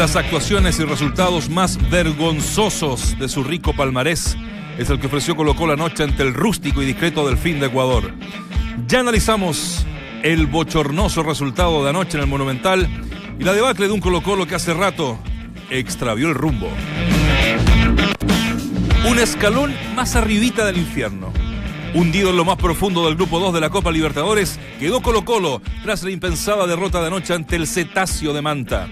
las actuaciones y resultados más vergonzosos de su rico palmarés es el que ofreció Colo Colo anoche ante el rústico y discreto Delfín de Ecuador. Ya analizamos el bochornoso resultado de anoche en el Monumental y la debacle de un Colo Colo que hace rato extravió el rumbo. Un escalón más arribita del infierno. Hundido en lo más profundo del grupo 2 de la Copa Libertadores, quedó Colo Colo tras la impensada derrota de anoche ante el Cetáceo de Manta.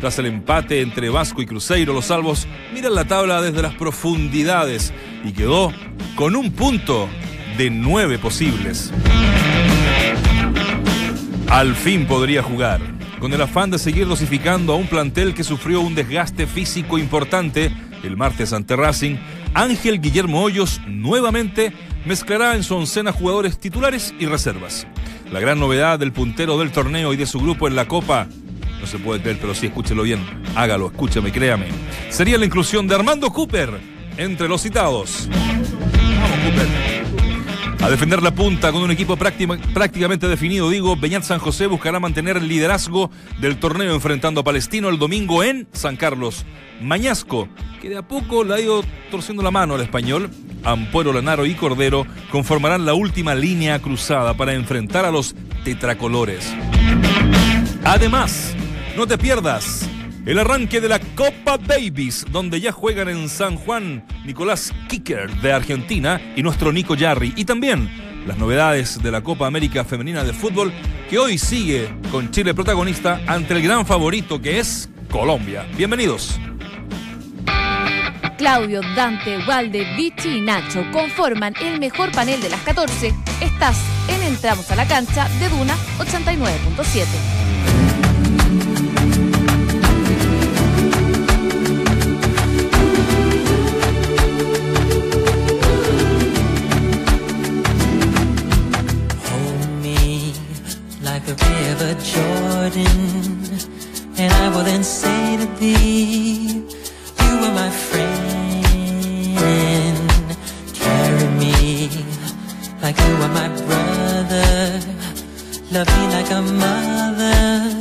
Tras el empate entre Vasco y Cruzeiro, los salvos miran la tabla desde las profundidades y quedó con un punto de nueve posibles. Al fin podría jugar, con el afán de seguir dosificando a un plantel que sufrió un desgaste físico importante el martes ante Racing. Ángel Guillermo Hoyos nuevamente mezclará en su oncena jugadores titulares y reservas. La gran novedad del puntero del torneo y de su grupo en la Copa se puede creer, pero sí, escúchelo bien. Hágalo, escúchame, créame. Sería la inclusión de Armando Cooper entre los citados. Vamos, Cooper. A defender la punta con un equipo prácticamente definido, digo, Beñat San José buscará mantener el liderazgo del torneo enfrentando a Palestino el domingo en San Carlos. Mañasco, que de a poco le ha ido torciendo la mano al español, Ampuero, Lanaro y Cordero conformarán la última línea cruzada para enfrentar a los tetracolores. Además, no te pierdas el arranque de la Copa Davis, donde ya juegan en San Juan Nicolás Kicker de Argentina y nuestro Nico Yarri. Y también las novedades de la Copa América Femenina de Fútbol, que hoy sigue con Chile protagonista ante el gran favorito que es Colombia. Bienvenidos. Claudio, Dante, Walde, Vichy y Nacho conforman el mejor panel de las 14. Estás en Entramos a la cancha de Duna 89.7. the river Jordan, and I will then say to thee, You are my friend. Carry me like you are my brother. Love me like a mother.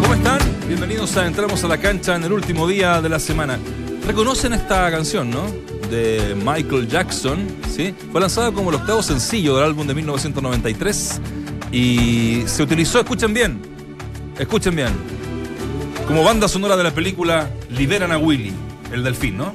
¿Cómo están? Bienvenidos a Entramos a la cancha en el último día de la semana. Reconocen esta canción, ¿no? De Michael Jackson, ¿sí? Fue lanzada como el octavo sencillo del álbum de 1993 y se utilizó, escuchen bien, escuchen bien, como banda sonora de la película Liberan a Willy, el delfín, ¿no?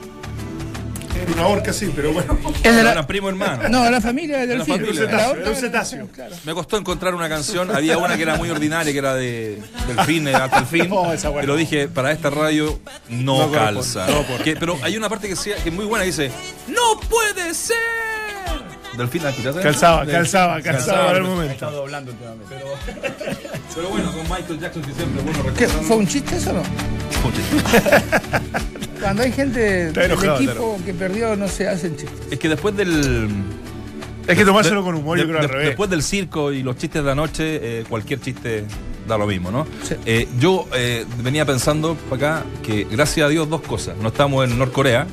Una orca sí, pero bueno. Es de la- Eran primo hermano. No, la familia del La delfín. familia. La Era un cetáceo. Claro. Me costó encontrar una canción. Había una que era muy ordinaria, que era de Delfín hasta el fin. No, esa buena. pero dije, para esta radio no, No calza. no Que- pero hay una parte que, que es muy buena que dice: ¡No puede ser! Delfín, ¿la escuchaste? Calzaba, calzaba, calzaba en el pero- momento. doblando últimamente. Pero bueno, con Michael Jackson sí siempre bueno ¿Qué. ¿Fue un chiste eso o no? Cuando hay gente del enojado, equipo que perdió, no se hacen chistes. Es que después del. Es que tomárselo con humor, yo de- creo al de- revés. Después del circo y los chistes de la noche, eh, cualquier chiste da lo mismo, ¿no? Sí. Eh, yo eh, venía pensando para acá que, gracias a Dios, dos cosas. No estamos en Norcorea,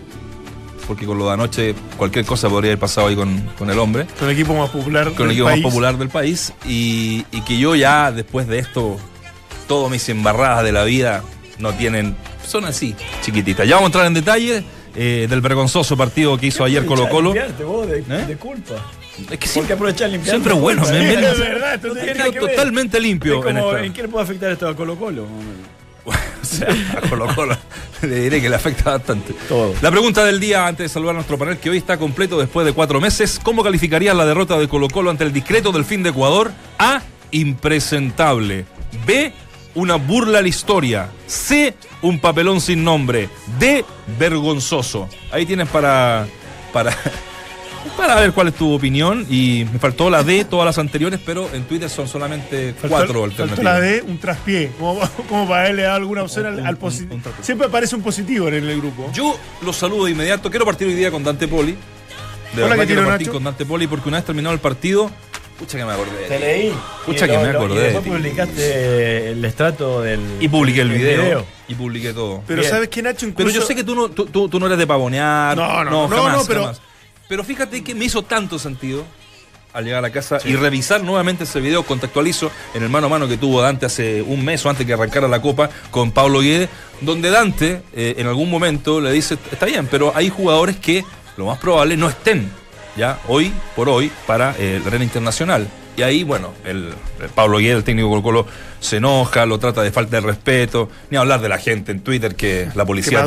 porque con lo de anoche cualquier cosa podría haber pasado ahí con, con el hombre, Con el equipo más popular. con el del equipo país. más popular del país, y, y que yo ya, después de esto, todas mis embarradas de la vida no tienen. Son así, chiquititas. Ya vamos a entrar en detalle. eh, del vergonzoso partido que hizo ayer Colo Colo. Limpiarte vos de, ¿Eh? de culpa. Es que ¿Por siempre, aprovechar limpiarte? siempre bueno. Me- me- es verdad, No tiene que ver. totalmente limpio Es en como, esta. ¿En qué le puede afectar esto a Colo Colo? O sea, a Colo Colo le diré que le afecta bastante. Todo. La pregunta del día, antes de saludar a nuestro panel, que hoy está completo después de cuatro meses, ¿cómo calificarías la derrota de Colo Colo ante el discreto del fin de Ecuador? A, impresentable. B, una burla a la historia. C, un papelón sin nombre. D, vergonzoso. Ahí tienes para... para Para ver cuál es tu opinión y me faltó la D, todas las anteriores, pero en Twitter son solamente Faltó- cuatro faltó alternativas. la D, un traspié. Como, como para darle alguna opción al, Un- al un- positivo. Siempre aparece un positivo en el grupo. Yo los saludo de inmediato. Quiero partir hoy día con Dante Poli. De Hola, verdad ¿qué quiero partir Nacho? con Dante Poli porque una vez terminado el partido, Pucha que me acordé. de Te leí. Pucha que lo- me acordé Y de después publicaste el estrato del. Y publiqué el video, Y publiqué todo. Pero Bien. ¿sabes qué, Nacho? Pero Incluso, yo sé que tú no, tú, tú- tú no eres de pavonear. No, no, no, jamás, no, pero- jamás. Pero fíjate que me hizo tanto sentido al llegar a la casa y revisar nuevamente ese video, contextualizo en el mano a mano que tuvo Dante hace un mes o antes que arrancara la copa con Pablo Guede, donde Dante eh, en algún momento le dice, está bien, pero hay jugadores que lo más probable no estén ya hoy por hoy para eh, la arena internacional. Y ahí, bueno, el, el Pablo Guede, el técnico Colo Colo, se enoja, lo trata de falta de respeto, ni hablar de la gente en Twitter que la policía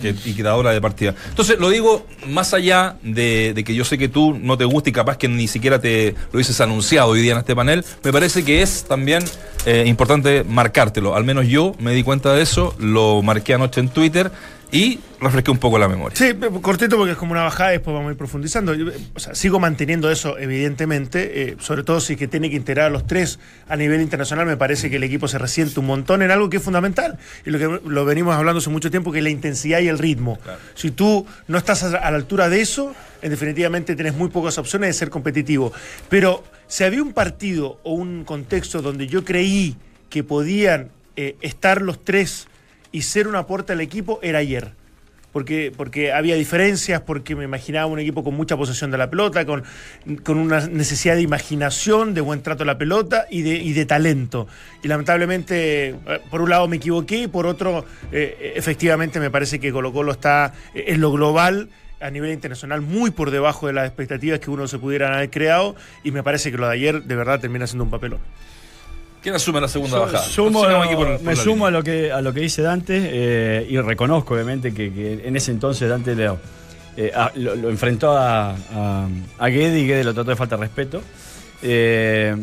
que, y quitadora de partida. Entonces, lo digo más allá de, de que yo sé que tú no te gusta y capaz que ni siquiera te lo dices anunciado hoy día en este panel, me parece que es también eh, importante marcártelo. Al menos yo me di cuenta de eso, lo marqué anoche en Twitter y refresqué un poco la memoria. Sí, cortito porque es como una bajada y después vamos a ir profundizando. Yo, o sea, sigo manteniendo eso, evidentemente, eh, sobre todo si es que tiene que integrar a los tres a nivel internacional, me parece que el equipo se resiente un montón en algo que es fundamental. Y lo que lo venimos hablando hace mucho tiempo, que es la intensidad y el ritmo. Si tú no estás a, a la altura de eso, en definitivamente tienes muy pocas opciones de ser competitivo. Pero si había un partido o un contexto donde yo creí que podían eh, estar los tres y ser un aporte al equipo, era ayer porque, porque había diferencias, porque me imaginaba un equipo con mucha posesión de la pelota, con, con una necesidad de imaginación, de buen trato a la pelota y de, y de talento. Y lamentablemente, eh, por un lado me equivoqué y por otro, eh, efectivamente me parece que Colo Colo está eh, en lo global a nivel internacional muy por debajo de las expectativas que uno se pudieran haber creado y me parece que lo de ayer de verdad termina siendo un papelón. ¿Quién asume la segunda bajada? sumo- Sigamos aquí por- por me sumo línea. a lo que a lo que dice Dante eh, y reconozco obviamente que, que en ese entonces Dante eh, a- lo, lo enfrentó a, a, a Guede y Guede lo trató de falta de respeto. Eh,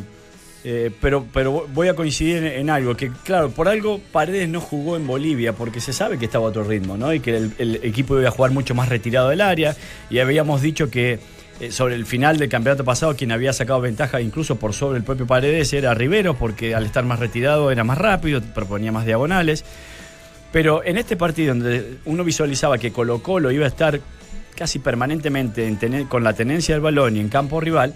eh, pero, pero voy a coincidir en, en algo, que claro, por algo Paredes no jugó en Bolivia, porque se sabe que estaba a otro ritmo, ¿no? Y que el, el equipo iba a jugar mucho más retirado del área, y habíamos dicho que eh, sobre el final del campeonato pasado, quien había sacado ventaja incluso por sobre el propio Paredes era Rivero, porque al estar más retirado era más rápido, proponía más diagonales. Pero en este partido, donde uno visualizaba que Colo Colo iba a estar casi permanentemente con la tenencia del balón y en campo rival,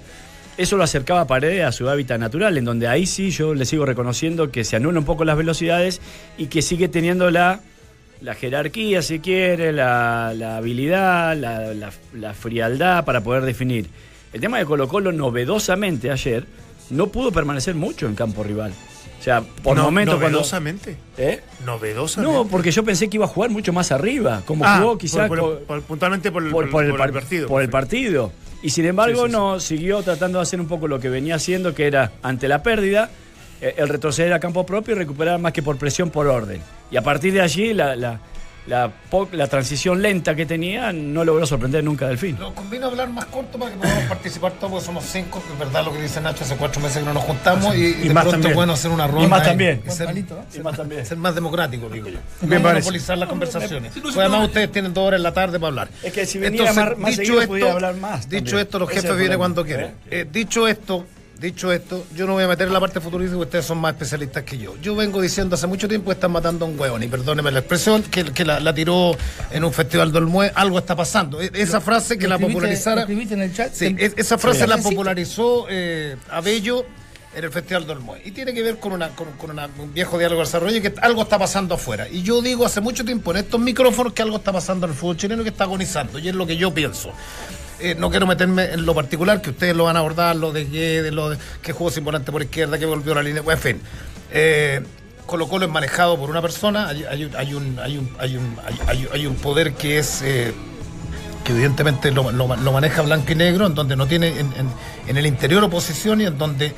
eso lo acercaba a Paredes a su hábitat natural, en donde ahí sí yo le sigo reconociendo que se anulan un poco las velocidades y que sigue teniendo la, la jerarquía, si quiere, la, la habilidad, la, la- la frialdad para poder definir. El tema de Colo Colo, novedosamente ayer, no pudo permanecer mucho en campo rival. O sea, por No- momentos cuando... novedosamente. ¿Eh? Novedosamente. No, porque yo pensé que iba a jugar mucho más arriba, como Ah, jugó quizás por- puntualmente por el, partido. por el partido. Y sin embargo, Sí, sí, sí. no siguió tratando de hacer un poco lo que venía haciendo, que era ante la pérdida, el retroceder a campo propio y recuperar más que por presión, por orden. Y a partir de allí, la, la, la, la transición lenta que tenía no logró sorprender nunca del fin. Nos conviene hablar más corto para que podamos participar todos, porque somos cinco. Es verdad lo que dice Nacho, hace cuatro meses que no nos juntamos y, y Y de más pronto también. es bueno hacer una ronda. más y- también. y ser, Y más también. ser más democrático, digo yo. Me no monopolizar las conversaciones. Pues además ustedes tienen dos horas en la tarde para hablar. Es que si viniera más- más seguido, podía hablar más Dicho también. esto, los jefes el vienen cuando quieren. Eh, dicho esto, dicho esto, yo no voy a meter en la parte futurística, ustedes son más especialistas que yo. Yo vengo diciendo hace mucho tiempo que están matando a un hueón, y perdóneme la expresión, que, que la, la tiró en un festival del Olmué, algo está pasando. E- Esa frase que ¿Lo la popularizara... en el chat? Sí, ¿Te- es- esa frase la popularizó eh, Abello en el Festival del Olmué. Y tiene que ver con, una, con, con una- un viejo diálogo de desarrollo que algo está pasando afuera. Y yo digo hace mucho tiempo en estos micrófonos que algo está pasando en el fútbol chileno que está agonizando. Y es lo que yo pienso. Eh, no quiero meterme en lo particular, que ustedes lo van a abordar, lo de Guedes, lo de que jugó sin por izquierda, que volvió a la línea. En fin. Eh, Colo Colo es manejado por una persona, hay, hay un, hay, un, hay, un, hay, un, hay- un poder que es eh, que evidentemente lo, lo- maneja blanco y negro, en donde no tiene en, en- el interior oposición y en donde,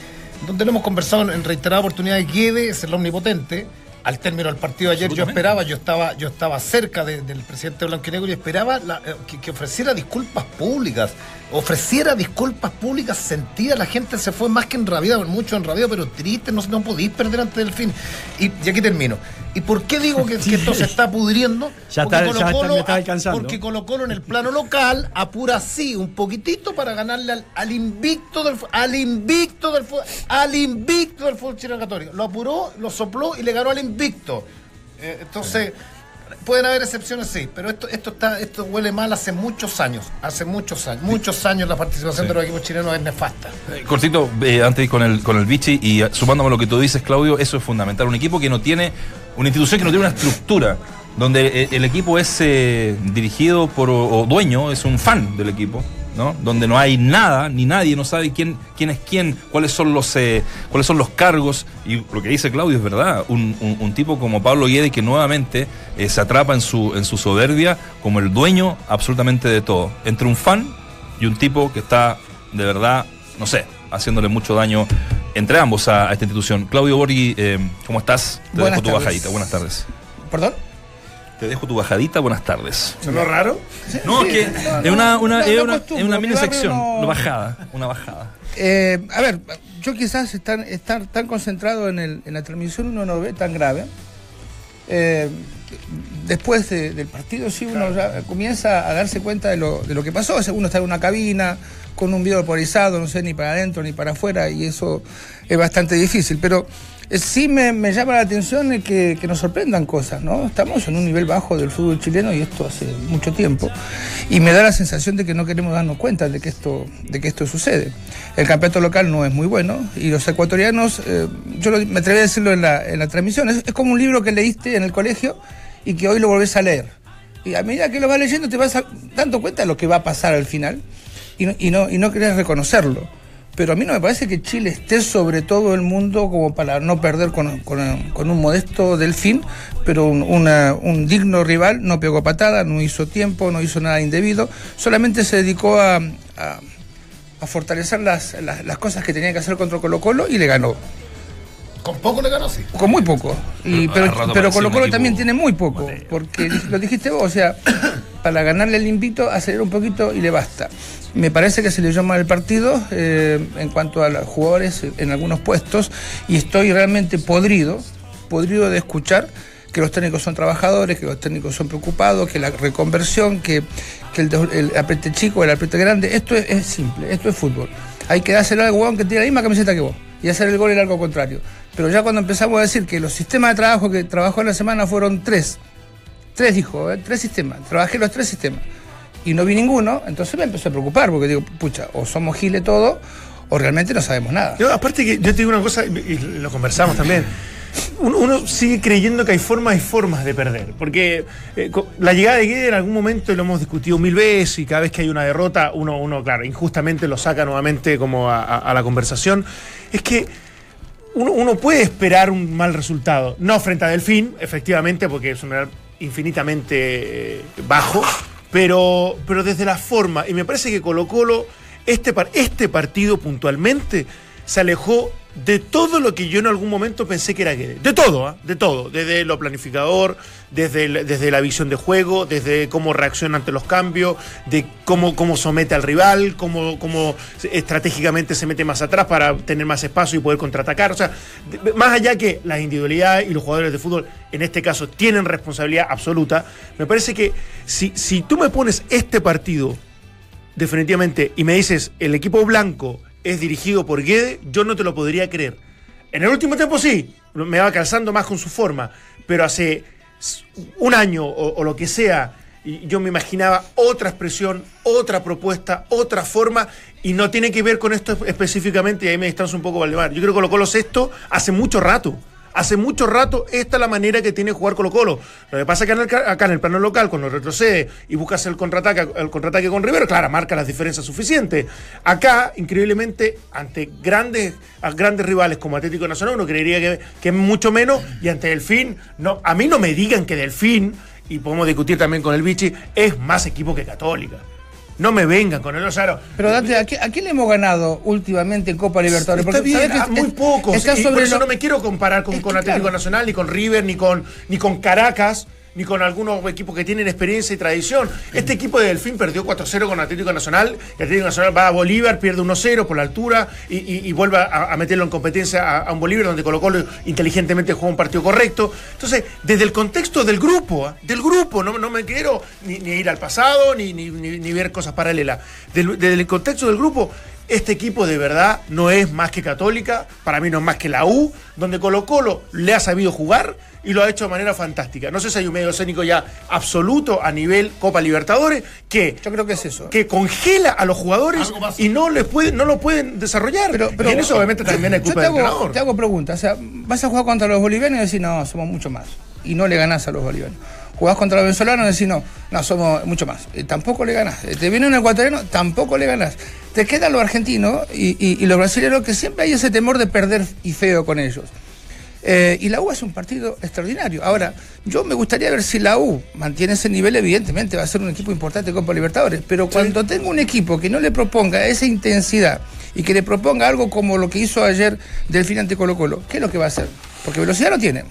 donde lo hemos conversado en reiteradas oportunidades, Guede es el omnipotente. Al término del partido ayer yo esperaba, yo estaba, yo estaba cerca de- del presidente blanco y negro y esperaba la- eh, que, que ofreciera disculpas públicas, ofreciera disculpas públicas sentidas, la gente se fue más que enrabiada, mucho enrabiada, pero triste, no, no podéis perder antes del fin. Y, y aquí termino. ¿Y por qué digo que, que esto se está pudriendo? Ya Porque está- ya está- Colo-Colo- me está alcanzando. Porque Colo Colo en el plano local apura así un poquitito para ganarle al, al invicto del al invicto del al invicto del fútbol chileno católico. Lo apuró, lo sopló y le ganó al invicto. Eh, entonces, Pueden haber excepciones, sí, pero esto, esto está, esto huele mal hace muchos años. Hace muchos años. Muchos años la participación Sí. de los equipos chilenos es nefasta. Eh, Cortito, eh, antes con el, con el Vichy y sumándome a lo que tú dices, Claudio, eso es fundamental. Un equipo que no tiene, una institución que no tiene una estructura, donde eh, el equipo es eh, dirigido por, o dueño, es un fan del equipo, ¿no? Donde no hay nada, ni nadie, no sabe quién, quién es quién, cuáles son los eh, cuáles son los cargos. Y lo que dice Claudio es verdad. Un, un- un tipo como Pablo Guede que nuevamente eh, se atrapa en su, en su soberbia como el dueño absolutamente de todo. Entre un fan y un tipo que está de verdad, no sé, haciéndole mucho daño entre ambos a, a esta institución. Claudio Borghi, eh, ¿cómo estás? Te Buenas dejo tu tardes. bajadita. Buenas tardes. ¿Perdón? Te dejo tu bajadita. Buenas tardes. ¿Sonó raro? No, Sí, que no, es una, una, no, es una, es mini sección, no- una bajada, una bajada. Eh, a ver, yo quizás estar, estar tan concentrado en, el, en la transmisión uno no ve tan grave. Eh, después de- del partido sí uno ya comienza a darse cuenta de lo, de lo que pasó. Uno está en una cabina con un video polarizado, no sé ni para adentro ni para afuera y eso es bastante difícil. Pero sí me, me llama la atención eh, que, que nos sorprendan cosas, ¿no? Estamos en un nivel bajo del fútbol chileno y esto hace mucho tiempo. Y me da la sensación de que no queremos darnos cuenta de que esto, de que esto sucede. El campeonato local no es muy bueno y los ecuatorianos, eh, yo lo- me atreví a decirlo en la, en la transmisión, es, es como un libro que leíste en el colegio y que hoy lo volvés a leer. Y a medida que lo vas leyendo te vas dando cuenta de lo que va a pasar al final y no, y no, y no querés reconocerlo. Pero a mí no me parece que Chile esté sobre todo el mundo como para no perder con, con- con un modesto delfín, pero un, una- un digno rival no pegó patada, no hizo tiempo, no hizo nada indebido, solamente se dedicó a, a- a fortalecer las, las, las cosas que tenía que hacer contra Colo Colo y le ganó. Con poco le ganó, sí. Con muy poco. Y, pero pero Colo Colo también tiene muy poco. Porque lo dijiste vos, o sea, para ganarle el limpito, acelerar un poquito y le basta. Me parece que se le llama el partido eh, en cuanto a los jugadores en algunos puestos y estoy realmente podrido, podrido de escuchar que los técnicos son trabajadores, que los técnicos son preocupados, que la reconversión, que, el, el chico, el apriete grande, esto es, es simple, esto es fútbol. Hay que dárselo al huevón que tiene la misma camiseta que vos y hacer el gol el algo contrario. Pero ya cuando empezamos a decir que los sistemas de trabajo que trabajó en la semana fueron tres, tres dijo, ¿eh? tres sistemas, trabajé los tres sistemas y no vi ninguno, entonces me empezó a preocupar porque digo, pucha, o somos giles todo o realmente no sabemos nada. Aparte que yo te digo una cosa, y lo conversamos también. Uno, sigue creyendo que hay formas y formas de perder. Porque eh, la llegada de Guede en algún momento lo hemos discutido mil veces y cada vez que hay una derrota, uno, uno claro, injustamente lo saca nuevamente como a, la conversación. Es que uno, uno puede esperar un mal resultado. No frente a Delfín, efectivamente, porque es un infinitamente eh, bajo, pero, pero desde la forma. Y me parece que Colo Colo, este, este partido puntualmente, se alejó de todo lo que yo en algún momento pensé que era Guedes. De todo, ¿ah? de todo. Desde lo planificador, desde, el- desde la visión de juego, desde cómo reacciona ante los cambios, de cómo, cómo somete al rival, cómo, cómo estratégicamente se mete más atrás para tener más espacio y poder contraatacar. O sea, más allá que las individualidades y los jugadores de fútbol, en este caso, tienen responsabilidad absoluta, me parece que si, si tú me pones este partido definitivamente, y me dices, el equipo blanco es dirigido por Guede, yo no te lo podría creer. En el último tiempo sí, me va calzando más con su forma, pero hace un año o, lo que sea, yo me imaginaba otra expresión, otra propuesta, otra forma, y no tiene que ver con esto específicamente, y ahí me distancio un poco Valdemar. Yo creo que Colo Colo esto hace mucho rato. Hace mucho rato esta es la manera que tiene jugar Colo Colo. Lo que pasa es que acá en el plano local, cuando retrocede y buscas el contraataque, el contraataque con Rivero, claro, marca las diferencias suficientes. Acá, increíblemente, ante grandes, grandes rivales como Atlético Nacional, uno creería que, es mucho menos, y ante Delfín, no, a mí no me digan que Delfín, y podemos discutir también con el Vichy, es más equipo que Católica. No me vengan con el Osaro. Pero Dante, ¿a, qué- a quién le hemos ganado últimamente en Copa Libertadores? Está bien, ¿sabés que ah, es- muy pocos. está y sobre por eso lo- no me quiero comparar con, Es con Atlético claro. Nacional, ni con River, ni con, ni con Caracas, ni con algunos equipos que tienen experiencia y tradición. Este equipo de Delfín perdió 4-0 con Atlético Nacional. Y Atlético Nacional va a Bolívar, pierde 1-0 por la altura y, vuelve a, meterlo en competencia a, un Bolívar donde Colo Colo inteligentemente juega un partido correcto. Entonces, desde el contexto del grupo, ¿ah? del grupo, no, no me quiero ni, ir al pasado ni- ni ver cosas paralelas. Del- desde el contexto del grupo, este equipo de verdad no es más que Católica, para mí no es más que la U, donde Colo Colo le ha sabido jugar y lo ha hecho de manera fantástica. No sé si hay un medio escénico ya absoluto a nivel Copa Libertadores que, Yo creo que es eso. que congela a los jugadores y no les puede, no lo pueden desarrollar. Pero, pero y en eso obviamente también hay yo culpa te del hago, entrenador. te hago preguntas. O sea, vas a jugar contra los bolivianos y decir, no, somos mucho más. Y no le ganás a los bolivianos. Jugás contra los venezolanos y decís, no, no, somos mucho más. Eh, tampoco le ganás. Eh, Te viene un ecuatoriano, tampoco le ganás. Te quedan los argentinos y, y- y los brasileños que siempre hay ese temor de perder y feo con ellos. Eh, y la U es un partido extraordinario. Ahora, yo me gustaría ver si la U mantiene ese nivel, evidentemente va a ser un equipo importante Copa Libertadores, pero cuando tenga un equipo que no le proponga esa intensidad y que le proponga algo como lo que hizo ayer Delfín ante Colo Colo, ¿qué es lo que va a hacer? Porque velocidad no tiene.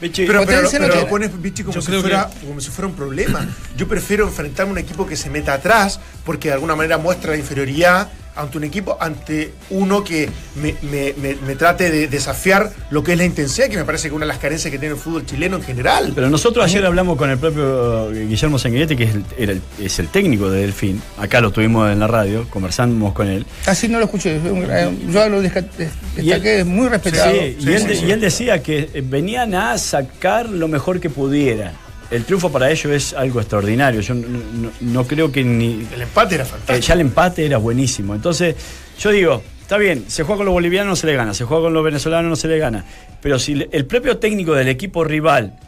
Vichy, Pero, pero, no pero lo pones, Vichy, como si, fuera, como si fuera un problema. Yo prefiero enfrentarme a un equipo que se meta atrás, porque de alguna manera muestra la inferioridad ante un equipo, ante uno que me, me- me- me trate de desafiar lo que es la intensidad, que me parece que es una de las carencias que tiene el fútbol chileno en general. Pero nosotros ayer hablamos con el propio eh, Guillermo Sanguinetti, que es el, era el- es el técnico de Delfín. Acá lo tuvimos en la radio, conversamos con él. Así no lo escuché. eh, Yo lo desca- des- destaqué, es muy respetado. Sí, Sí, y, él, sí, de- sí. y él decía que eh, venían a sacar lo mejor que pudiera. El triunfo para ellos es algo extraordinario. Yo no, no- no creo que ni. El empate era eh, fantástico. ya el empate era buenísimo. Entonces, yo digo, está bien, se juega con los bolivianos no se le gana, se juega con los venezolanos no se le gana. Pero si le- el propio técnico del equipo rival,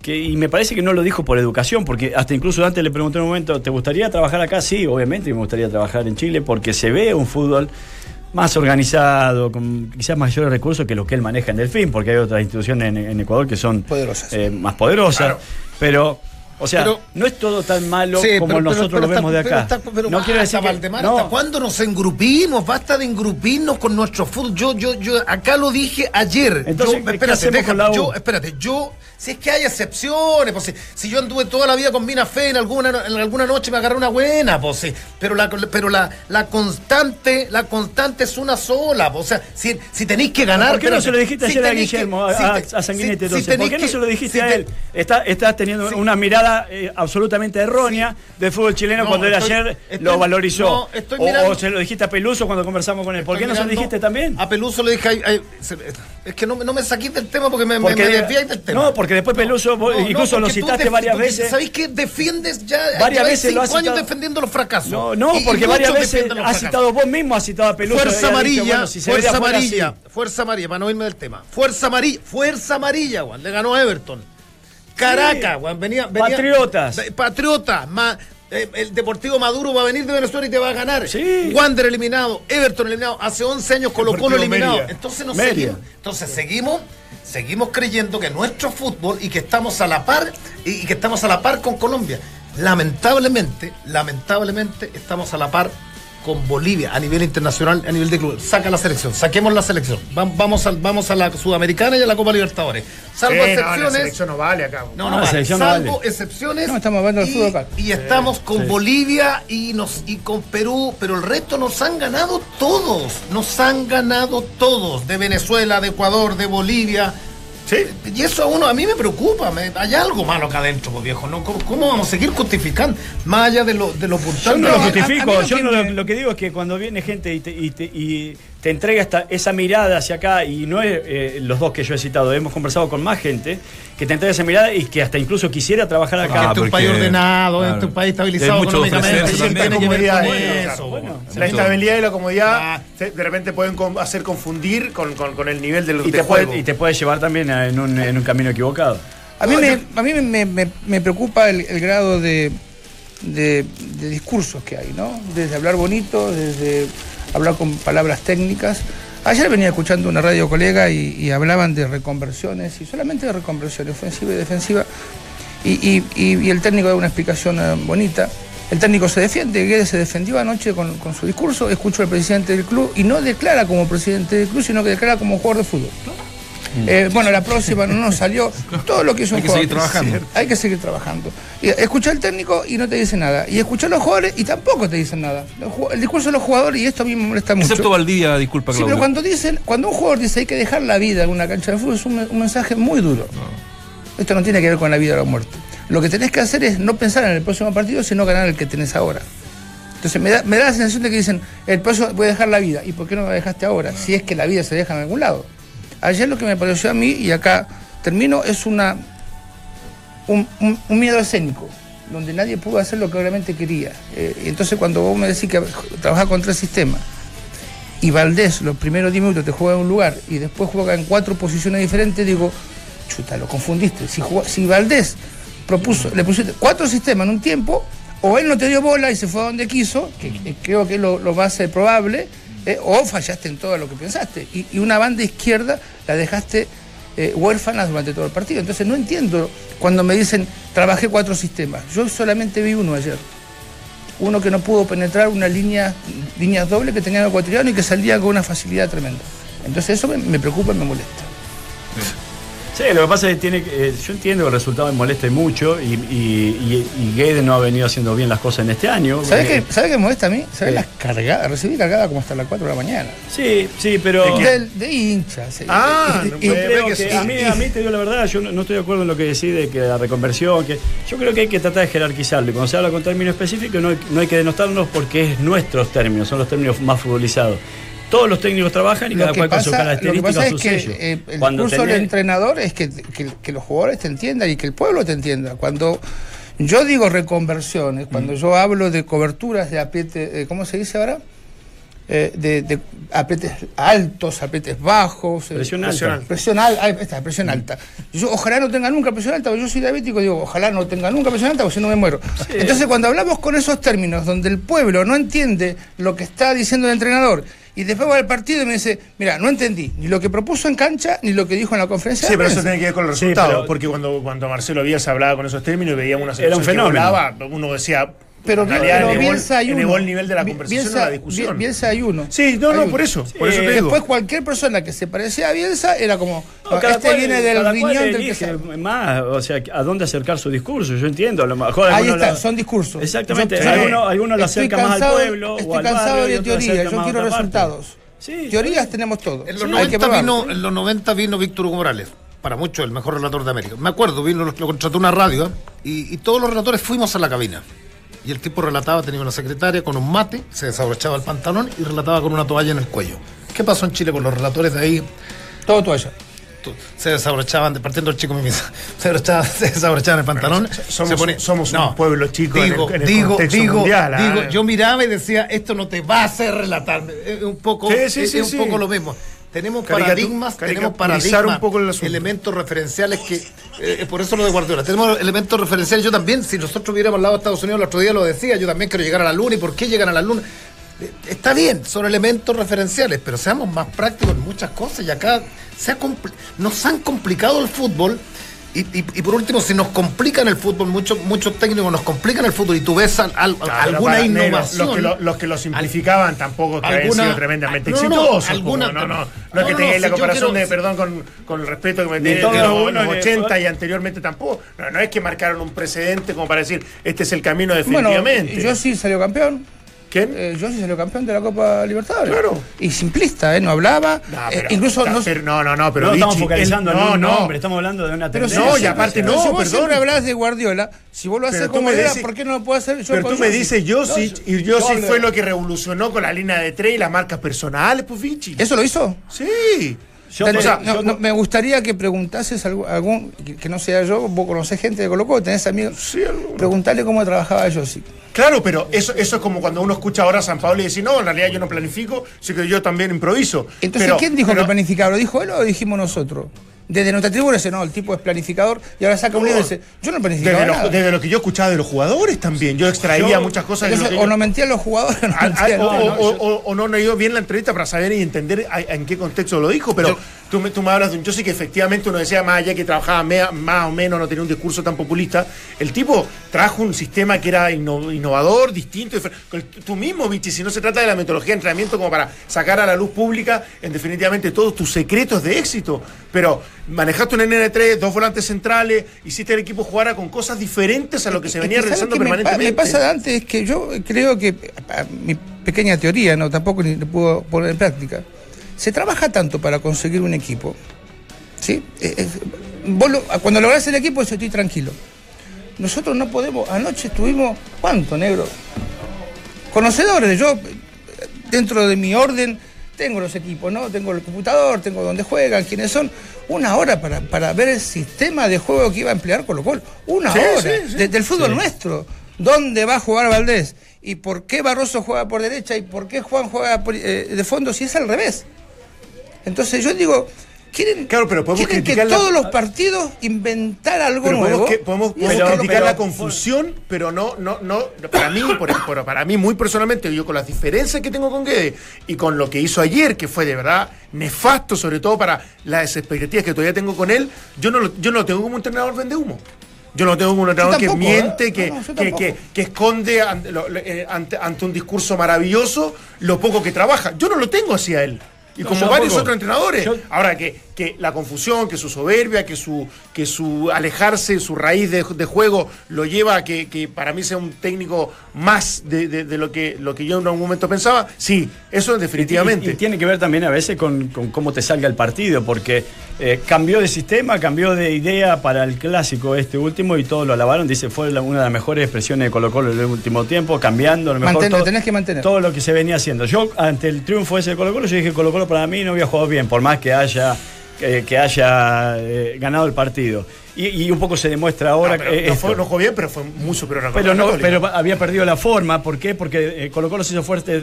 que, y me parece que no lo dijo por educación, porque hasta incluso antes le pregunté en un momento, ¿te gustaría trabajar acá? Sí, obviamente me gustaría trabajar en Chile, porque se ve un fútbol más organizado, con quizás mayores recursos que lo que él maneja en Delfín, porque hay otras instituciones en, en Ecuador que son Poderosas. eh, más poderosas. Pero, o sea, Pero- no es todo tan malo Sí, como pero- nosotros pero lo vemos de acá. está- no quiero basta, decir que- Valdemar, no. ¿hasta cuándo nos engrupimos? Basta de engrupirnos con nuestro fútbol. Yo, yo, yo acá lo dije ayer. Entonces, yo, ¿qué espérate, deja- yo, espérate, yo, si es que hay excepciones, pues si, si yo anduve toda la vida con Mina Fe en alguna, en alguna noche me agarré una buena, pues sí, pero la, pero la, la constante, la constante es una sola, pues, o sea, si, si tenéis que ganar. ¿Por qué no se lo dijiste si ayer a que- Guillermo, a, si a- te- a Sanguinetti? si- si entonces? ¿Por qué no se lo dijiste si a él? Está, estás teniendo Sí. una mirada eh, absolutamente errónea del fútbol chileno No, cuando él estoy- ayer estoy- lo valorizó. no, estoy o, se lo dijiste a Peluso cuando conversamos con él. ¿Por qué no se lo dijiste también? A Peluso le dije, ay, ay, se- es que no, me- no me saquís del tema porque me, Porque- me desviáis del tema. no, porque después Peluso, No, no, incluso lo citaste varias veces. ¿Sabéis que defiendes ya? Varias veces lo cinco has años citado. defendiendo los fracasos. No, no, Y- y porque varias veces has fracasos. citado vos mismo, has citado a Peluso. Fuerza dicho, amarilla, bueno, si se fuerza amarilla, así. fuerza amarilla, para no irme del tema. Fuerza amarilla, fuerza amarilla, Juan, le ganó a Everton. Caracas, Juan, venía, venía- Patriotas. Patriotas, ma- el Deportivo Maduro va a venir de Venezuela y te va a ganar. Sí. Wander eliminado, Everton eliminado, hace 11 años Colo Colo eliminado. Entonces nos Mérida. seguimos, entonces seguimos, seguimos creyendo que nuestro fútbol y que estamos a la par y, y que estamos a la par con Colombia. Lamentablemente, lamentablemente estamos a la par con Bolivia a nivel internacional, a nivel de club. Saca la selección, saquemos la selección. Va- Vamos a, vamos a la Sudamericana y a la Copa Libertadores. Salvo no, la excepciones. selección no vale acá. No, No, no, la vale. selección no salvo vale. excepciones. No, estamos hablando del y, fútbol acá. y estamos con sí. Bolivia y nos y con Perú, pero el resto nos han ganado todos. Nos han ganado todos. De Venezuela, de Ecuador, de Bolivia. Sí. Y eso a uno, a mí me preocupa. me- hay algo malo acá adentro, pues, viejo. ¿no? ¿Cómo, cómo vamos a seguir justificando? Más allá de lo, de lo Yo puntual. no lo justifico, a- a yo que no lo, me- lo que digo es que cuando viene gente y te, y te- y te entrega esta, esa mirada hacia acá, y no es eh, los dos que yo he citado, hemos conversado con más gente que te entrega esa mirada y que hasta incluso quisiera trabajar acá. Ah, este es un país porque- ordenado, este es claro. un país estabilizado económicamente. ofrecer, y también. tiene que ver comodidad, con bueno, eso. claro, bueno. La estabilidad y la comodidad Ah. de repente pueden hacer confundir con, con- con el nivel del Y de te, juego. puede, y te puede llevar también a- en un, en un camino equivocado. A mí, me, a mí me, me- me preocupa el, el grado de, de- de discursos que hay, ¿no? Desde hablar bonito, desde hablar con palabras técnicas. Ayer venía escuchando una radio colega y, hablaban de reconversiones, y solamente de reconversiones, ofensiva y defensiva, y, y- y- el técnico da una explicación eh, bonita. El técnico se defiende, Guedes se defendió anoche con, con su discurso, escucho al presidente del club y no declara como presidente del club, sino que declara como jugador de fútbol. Eh, bueno, la próxima no nos salió. Todo lo que es un Hay que jugador. seguir trabajando. Hay que seguir trabajando. Y escucha al técnico y no te dice nada. Y escucha a los jugadores y tampoco te dicen nada. El discurso de los jugadores, y esto a mí me molesta mucho. Excepto Valdivia, disculpa, Sí, Claudio. pero cuando dicen, cuando un jugador dice hay que dejar la vida en una cancha de fútbol, es un, un mensaje muy duro. Esto no tiene que ver con la vida o la muerte. Lo que tenés que hacer es no pensar en el próximo partido, sino ganar el que tenés ahora. Entonces me da, me da la sensación de que dicen, el proceso voy a dejar la vida. ¿Y por qué no la dejaste ahora? Si es que la vida se deja en algún lado. Ayer lo que me pareció a mí, y acá termino, es una un, miedo escénico, donde nadie pudo hacer lo que realmente quería. Eh, entonces cuando vos me decís que trabajas con tres sistemas, y Valdés los primeros 10 minutos te juega en un lugar y después juega en cuatro posiciones diferentes, digo, chuta, lo confundiste. Si, si Valdés propuso, le pusiste cuatro sistemas en un tiempo, o él no te dio bola y se fue a donde quiso, que, creo que es lo, lo más eh, probable, eh, o fallaste en todo lo que pensaste. Y, una banda izquierda la dejaste eh, huérfana durante todo el partido. Entonces no entiendo cuando me dicen, trabajé cuatro sistemas. Yo solamente vi uno ayer uno que no pudo penetrar una línea, líneas dobles que tenía el ecuatoriano y que salía con una facilidad tremenda. Entonces eso me, me preocupa y me molesta. Sí, lo que pasa es que tiene eh, yo entiendo que el resultado me molesta mucho y, y, y- y Guede no ha venido haciendo bien las cosas en este año. ¿Sabes porque- qué, ¿sabe molesta a mí? ¿Sabes las cargadas? Recibí cargada como hasta las 4 de la mañana. Sí, sí, pero... De hinchas. Ah, no que que a mí, a mí te digo la verdad, yo no, no estoy de acuerdo en lo que decide que la reconversión, que yo creo que hay que tratar de jerarquizarlo y cuando se habla con términos específicos no hay, no hay que denotarlos porque es nuestros términos, son los términos más futbolizados. Todos los técnicos trabajan y Lo cada que, cual con su pasa, lo que característica, pasa su es que sello. eh, el Cuando discurso del entrenador es que, que- que los jugadores te entiendan y que el pueblo te entienda. Cuando yo digo reconversiones, Mm. cuando yo hablo de coberturas de apriete, eh, ¿cómo se dice ahora? Eh, de, de apretes altos, apretes bajos. eh, Presión alta. presión, presión al- ahí está, presión alta. Yo ojalá no tenga nunca presión alta, porque yo soy diabético, digo, ojalá no tenga nunca presión alta, porque si no me muero. Entonces, cuando hablamos con esos términos, donde el pueblo no entiende lo que está diciendo el entrenador, y después va al partido y me dice, mira, no entendí ni lo que propuso en cancha, ni lo que dijo en la conferencia. Sí, de pero eso prensa". tiene que ver con los Sí, resultados. pero- porque cuando, cuando Marcelo Bielsa hablaba con esos términos y veíamos una Era un que fenómeno. volaba, uno decía. Pero, en realidad pero elevó- Bielsa hay uno. el nivel de la conversación Bielsa- a la discusión. Bi- Bielsa hay uno. Sí, no, Hay no, uno. por eso. Por eso te digo. Después cualquier persona que se parecía a Bielsa era como, No, "No, cada este cual- viene del riñón del que elige sabe". más, o sea, a dónde acercar su discurso, yo entiendo, a lo mejor Ahí está, la- son discursos. Exactamente, Yo- algunos, algunos lo acercan más al pueblo. o Estoy al cansado barrio, de teoría, yo quiero resultados. Sí, Teorías tenemos todos. En los, Sí, hay que 90 probarlo. vino, en los 90 vino Víctor Hugo Morales, para muchos el mejor relator de América. Me acuerdo, vino, lo, lo contrató una radio ¿eh? y, y todos los relatores fuimos a la cabina. Y el tipo relataba, tenía una secretaria con un mate, se desabrochaba el pantalón y relataba con una toalla en el cuello. ¿Qué pasó en Chile con los relatores de ahí? Todo toalla. Se desabrochaban, de- partiendo el chico mimisa, se desabrochaban, se desabrochaban el pantalón. somos- se ponía- somos un pueblo chico en el- digo, en el digo, contexto digo, mundial, digo, yo miraba y decía, esto no te va a hacer relatar. Es un poco, Sí, sí, es, sí, un poco lo mismo. Tenemos paradigmas, tenemos paradigmas, un poco el asunto. elementos referenciales que, eh, por eso lo de Guardiola, tenemos elementos referenciales, yo también, si nosotros hubiéramos al lado de Estados Unidos el otro día lo decía, yo también quiero llegar a la luna, ¿y por qué llegan a la luna? Eh, Está bien, son elementos referenciales, pero seamos más prácticos en muchas cosas y acá se ha nos han complicado el fútbol y, y- y por último, si nos complican el fútbol, muchos muchos técnicos nos complican el fútbol y tú ves al- al- Claro, alguna para- negro, innovación. Los que lo, los que lo simplificaban tampoco que habían alguna- sido tremendamente no, no, no, exitosos. alguna- como, no, no, no, no, es que no, tengáis la comparación quiero- de, perdón, con, con el respeto que me todos de los, los ni- 80 y anteriormente tampoco. No, no es que marcaron un precedente como para decir, este es el camino Bueno, definitivamente. yo sí salió campeón. ¿Quién? Eh, sí salió campeón de la Copa Libertadores. Claro. Y simplista, ¿eh? No hablaba. No, eh, incluso no, pero no, no, no, pero no estamos focalizando en no, un no. nombre, estamos hablando de una Pero tendencia. No, y aparte no, si vos perdón. siempre hablas de Guardiola, si vos lo haces como era, ¿por qué no lo puedo hacer yo Pero tú me dices Josic y Josic fue lo que revolucionó con la línea de tres y las marcas personales, pues Vichy. ¿Eso lo hizo? Sí. Yo Dale, te- no, yo- no, me gustaría que preguntases algún, algún- que, que no sea yo, vos conocés gente de Colo Colo, tenés amigos, Sí, cómo trabajaba Josic. Claro, pero eso, eso es como cuando uno escucha ahora a San Pablo y dice, no, en realidad yo no planifico, sino que yo también improviso. Entonces, Pero- ¿quién dijo pero- que planificaba? ¿Lo dijo él o lo dijimos nosotros? Desde nuestra tribuna dice, no, el tipo es planificador y ahora saca un libro y dice, yo no planificaba Desde lo, desde lo que yo escuchaba de los jugadores también. Yo extraía Yo- muchas cosas de lo Entonces, que o yo- no mentían los jugadores o no mentían. o, No, no, o- yo- o- o no no ido bien la entrevista para saber y entender a- en qué contexto lo dijo, pero tú, me, tú me hablas de un yo sí que efectivamente uno decía más allá que trabajaba mea- más o menos, no tenía un discurso tan populista, el tipo trajo un sistema que era inno- innovador, distinto, tú mismo, Vichy, si no se trata de la metodología de entrenamiento como para sacar a la luz pública en definitivamente todos tus secretos de éxito, pero manejaste un NN3, dos volantes centrales, hiciste el equipo jugara con cosas diferentes a lo que se venía que, ¿sabes realizando permanentemente. Me pasa antes es que yo creo que, a- mi pequeña teoría, no tampoco ni lo puedo poner en práctica, se trabaja tanto para conseguir un equipo. ¿sí? Vos lo- cuando lográs el equipo, yo estoy tranquilo. Nosotros no podemos, anoche estuvimos, ¿cuánto, negro? conocedores. Yo, eh, dentro de mi orden, tengo los equipos, ¿no? Tengo el computador, tengo dónde juegan, quiénes son. Una hora para, para ver el sistema de juego que iba a emplear Colo Colo. Una Sí, hora. sí, sí. de- del fútbol nuestro. ¿Dónde va a jugar Valdés? ¿Y por qué Barroso juega por derecha? ¿Y por qué Juan juega por- eh, de fondo si es al revés? Entonces yo digo, quieren, Claro, pero podemos quieren que la- todos los partidos inventar algo Pero nuevo. podemos, que- podemos- y podemos eso- criticar pero- la confusión, pero no, no, no, para mí, por, por- para mí muy personalmente, yo con las diferencias que tengo con Guede y con lo que hizo ayer, que fue de verdad nefasto, sobre todo para las expectativas que todavía tengo con él, yo no lo, yo no lo tengo como un entrenador vende humo. Yo no lo tengo como un entrenador tampoco, que miente, ¿eh? que, No, no, yo que, que- que esconde ante, eh, ante- ante un discurso maravilloso lo poco que trabaja. Yo no lo tengo así a él. Y como varios otros entrenadores. Yo- Ahora que, que la confusión, que su soberbia, que su, que su alejarse, su raíz de, de juego lo lleva a que, que para mí sea un técnico más de, de- de lo, que, lo que yo en algún momento pensaba, sí, eso definitivamente. Y, y tiene que ver también a veces con, con cómo te salga el partido, porque eh, cambió de sistema, cambió de idea para el clásico este último y todos lo alabaron. Dice, fue la- una de las mejores expresiones de Colo Colo en el último tiempo, cambiando a lo mejor Mantener, todo, tenés que mantener. todo lo que se venía haciendo. Yo, ante el triunfo ese de Colo Colo, yo dije, Colo Colo para mí no había jugado bien, por más que haya... que- que haya eh, ganado el partido. Y, y un poco se demuestra ahora No, pero que no, fue, no jugó bien, pero fue muy superior a Pero no, pero había perdido la forma. ¿Por qué? Porque eh, Colo Colo se hizo fuerte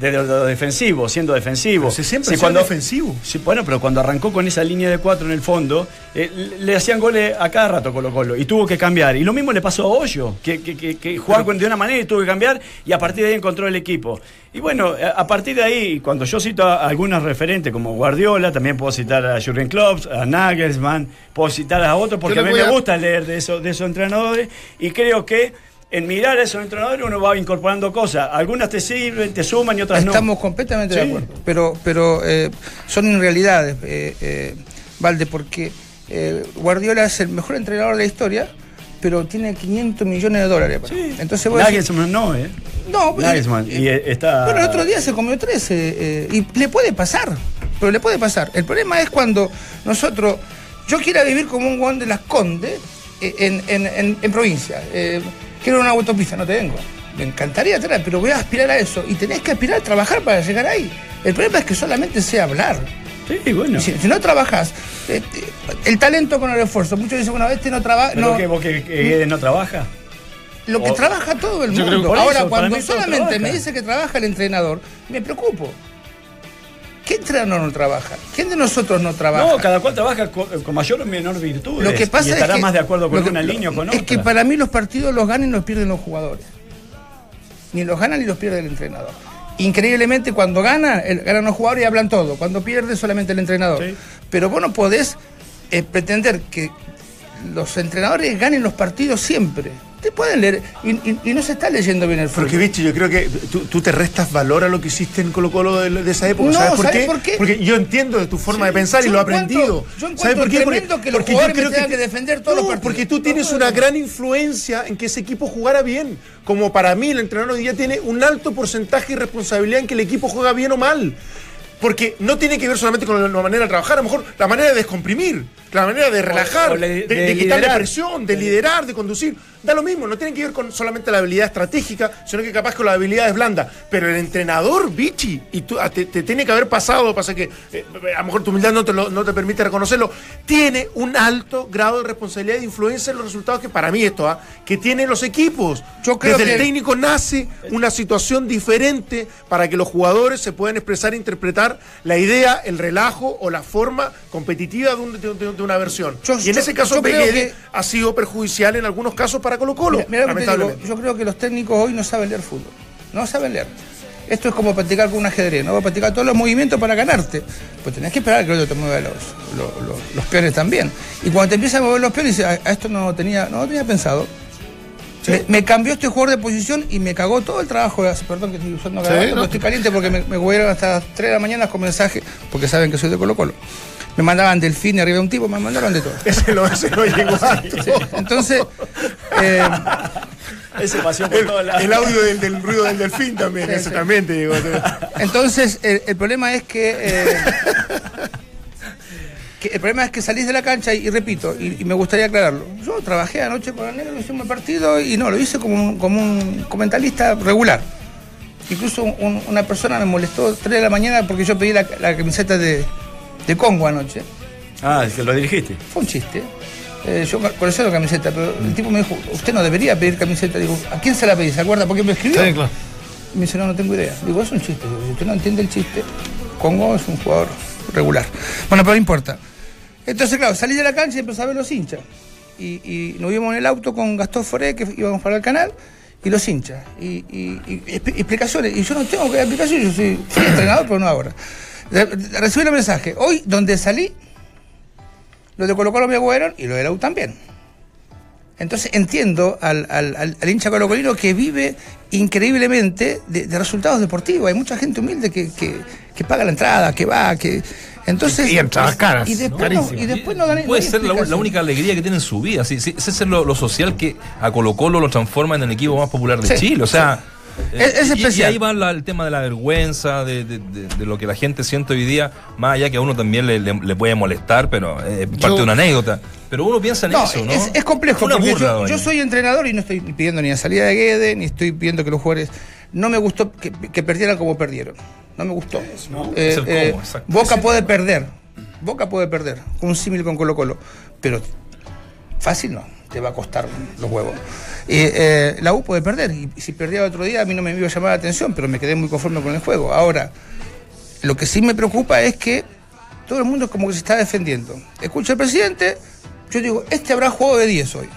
de lo, defensivo, siendo defensivo. Si siempre Sí, fue defensivo. Sí, bueno, pero cuando arrancó con esa línea de cuatro en el fondo, eh, le hacían goles a cada rato Colo Colo y tuvo que cambiar. Y lo mismo le pasó a Hoyo, que, que, que, que jugaba de una manera y tuvo que cambiar y a partir de ahí encontró el equipo. Y bueno, a partir de ahí, cuando yo cito a algunos referentes como Guardiola, también puedo citar a Jurgen Klopp, a Nagelsmann, puedo citar a otros porque a mí me gusta leer de esos, de esos entrenadores y creo que en mirar a esos entrenadores uno va incorporando cosas. Algunas te sirven, te suman y otras no. Estamos completamente de acuerdo. Pero, pero eh, son irrealidades, eh, eh, Valde, porque Guardiola es el mejor entrenador de la historia, pero tiene 500 millones de dólares. Sí. Entonces Nagelsmann no, ¿eh? no, Nagelsmann. eh, Y está. Bueno, el otro día se comió 13 eh, y le puede pasar, pero le puede pasar. El problema es cuando nosotros, yo quiera vivir como un guan de las Condes eh, en, en- en- en provincia. Eh, quiero una autopista, no te vengo. Me encantaría tener, pero voy a aspirar a eso. Y tenés que aspirar a trabajar para llegar ahí. El problema es que solamente sé hablar. Sí, bueno. Si, si no trabajas, eh, el talento con el esfuerzo. Muchos dicen, bueno, este no trabaja. ¿Pero No, que vos que, no trabaja? lo que O- trabaja todo el mundo. Ahora, eso, cuando solamente me dice que trabaja el entrenador, me preocupo. ¿Qué entrenador no trabaja? ¿Quién de nosotros no trabaja? No, cada cual trabaja con, con mayor o menor virtud. Lo que pasa y estará es que, más de acuerdo con que- una línea o con es otra. que para mí los partidos los ganan y los pierden los jugadores. Ni los ganan ni los pierde el entrenador. Increíblemente, cuando gana, el- ganan los jugadores y hablan todo. Cuando pierde, solamente el entrenador. Sí. Pero vos no podés eh, pretender que los entrenadores ganen los partidos siempre. Te pueden leer y, y- y no se está leyendo bien el fútbol. Porque, viste, yo creo que tú, tú te restas valor a lo que hiciste en Colo Colo de, de esa época. No, ¿Sabes, por, ¿sabes qué? por qué? Porque yo entiendo de tu forma Sí, de pensar y lo he aprendido. yo ¿Sabes por qué? Porque, que los porque yo creo que defender todos No, los partidos. Porque tú tienes una gran influencia en que ese equipo jugara bien. Como para mí, el entrenador hoy día tiene un alto porcentaje de responsabilidad en que el equipo juega bien o mal. Porque no tiene que ver solamente con la manera de trabajar, a lo mejor la manera de descomprimir, la manera de relajar, o le- de, de de quitarle liderar. presión, de liderar, de conducir. Da lo mismo, no tiene que ver con solamente la habilidad estratégica, sino que capaz con las habilidades blandas. Pero el entrenador, Vichy, y tú, a- te, te tiene que haber pasado, pasa que eh, a lo mejor tu humildad no te, lo- no te permite reconocerlo, tiene un alto grado de responsabilidad e influencia en los resultados que para mí esto, ¿ah? que tienen los equipos. Yo creo Desde el técnico nace una situación diferente para que los jugadores se puedan expresar e interpretar la idea, el relajo o la forma competitiva de, un- de- de- de una versión. Yo- y en yo- ese caso que- ha sido perjudicial en algunos casos para Colo Colo, Mira, mira digo, yo creo que los técnicos hoy no saben leer fútbol. No saben leer. Esto es como practicar con un ajedrez, ¿no? Vas a practicar todos los movimientos para ganarte. Pues tenés que esperar que el otro te mueva los, los, los- los peones también. Y cuando te empiezan a mover los peones, dices, "Ah, a esto no tenía, no tenía pensado. Me, me cambió este jugador de posición y me cagó todo el trabajo. de- Perdón que estoy usando Sí, garabato, no estoy caliente porque me, me huyeron hasta las 3 de la mañana con mensajes, porque saben que soy de Colo Colo. Me mandaban delfín arriba de un tipo, me mandaron de todo. Ese lo, ese lo llegó a Entonces, eh, Ese paseó por el, el audio del, del ruido del delfín también, Sí, sí. también te digo. Entonces, el, el problema es que, eh, que El problema es que salís de la cancha y, y repito, y, y me gustaría aclararlo. Yo trabajé anoche con el negro, hicimos el partido y no, lo hice como un, como un comentarista regular. Incluso un- una persona me molestó 3 de la mañana porque yo pedí la, la camiseta de, de Congo anoche. Ah, es que lo dirigiste. Fue un chiste. Eh, yo colecciono camiseta, pero el tipo me dijo, usted no debería pedir camiseta. Digo, ¿a quién se la pedí? ¿Se acuerda por qué me escribió? Sí, claro. Y me dice, no, no tengo idea. Digo, es un chiste. Digo, si usted no entiende el chiste, Congo es un jugador regular. Bueno, pero no importa. Entonces, claro, salí de la cancha y empecé a ver los hinchas. Y, nos vimos en el auto con Gastón Foré, que íbamos para el canal, y los hinchas. Y, y- y expli- explicaciones. Y yo no tengo que dar explicaciones, yo soy, entrenador, pero no ahora. Re- Recibí el mensaje. Hoy, donde salí, lo de Colo Colo me agüeron y lo de la U también. Entonces entiendo al, al- al- al hincha colocolino que vive increíblemente de, resultados deportivos. Hay mucha gente humilde que paga la entrada, que va, que. Entonces, Y entradas caras, Y después, no, y después no dan Puede no ser la, la explicación. única alegría que tiene en su vida. Sí, sí, ese es lo, lo social que a Colo Colo lo transforma en el equipo más popular de Sí, Chile. O sea, eh, Es- es y- y, especial. ahí va la- el tema de la vergüenza, de, de- de- de lo que la gente siente hoy día, más allá que a uno también le, le- le puede molestar, pero eh, es parte Yo- de una anécdota. Pero uno piensa en No, eso, ¿no? es, es complejo. Una burla, yo, yo soy entrenador y no estoy pidiendo ni la salida de Guede, ni estoy pidiendo que los jugadores. No me gustó que, que perdieran como perdieron. No me gustó. Eh, es el cómo, exacto. Boca puede perder. Boca puede perder. Un símil con Colo Colo. Pero fácil no. Te va a costar los huevos. Eh, la U puede perder. Y si perdía otro día, a mí no me iba a llamar la atención, pero me quedé muy conforme con el juego. Ahora, lo que sí me preocupa es que todo el mundo como que se está defendiendo. Escucha al presidente, yo digo, este habrá jugado de 10 hoy.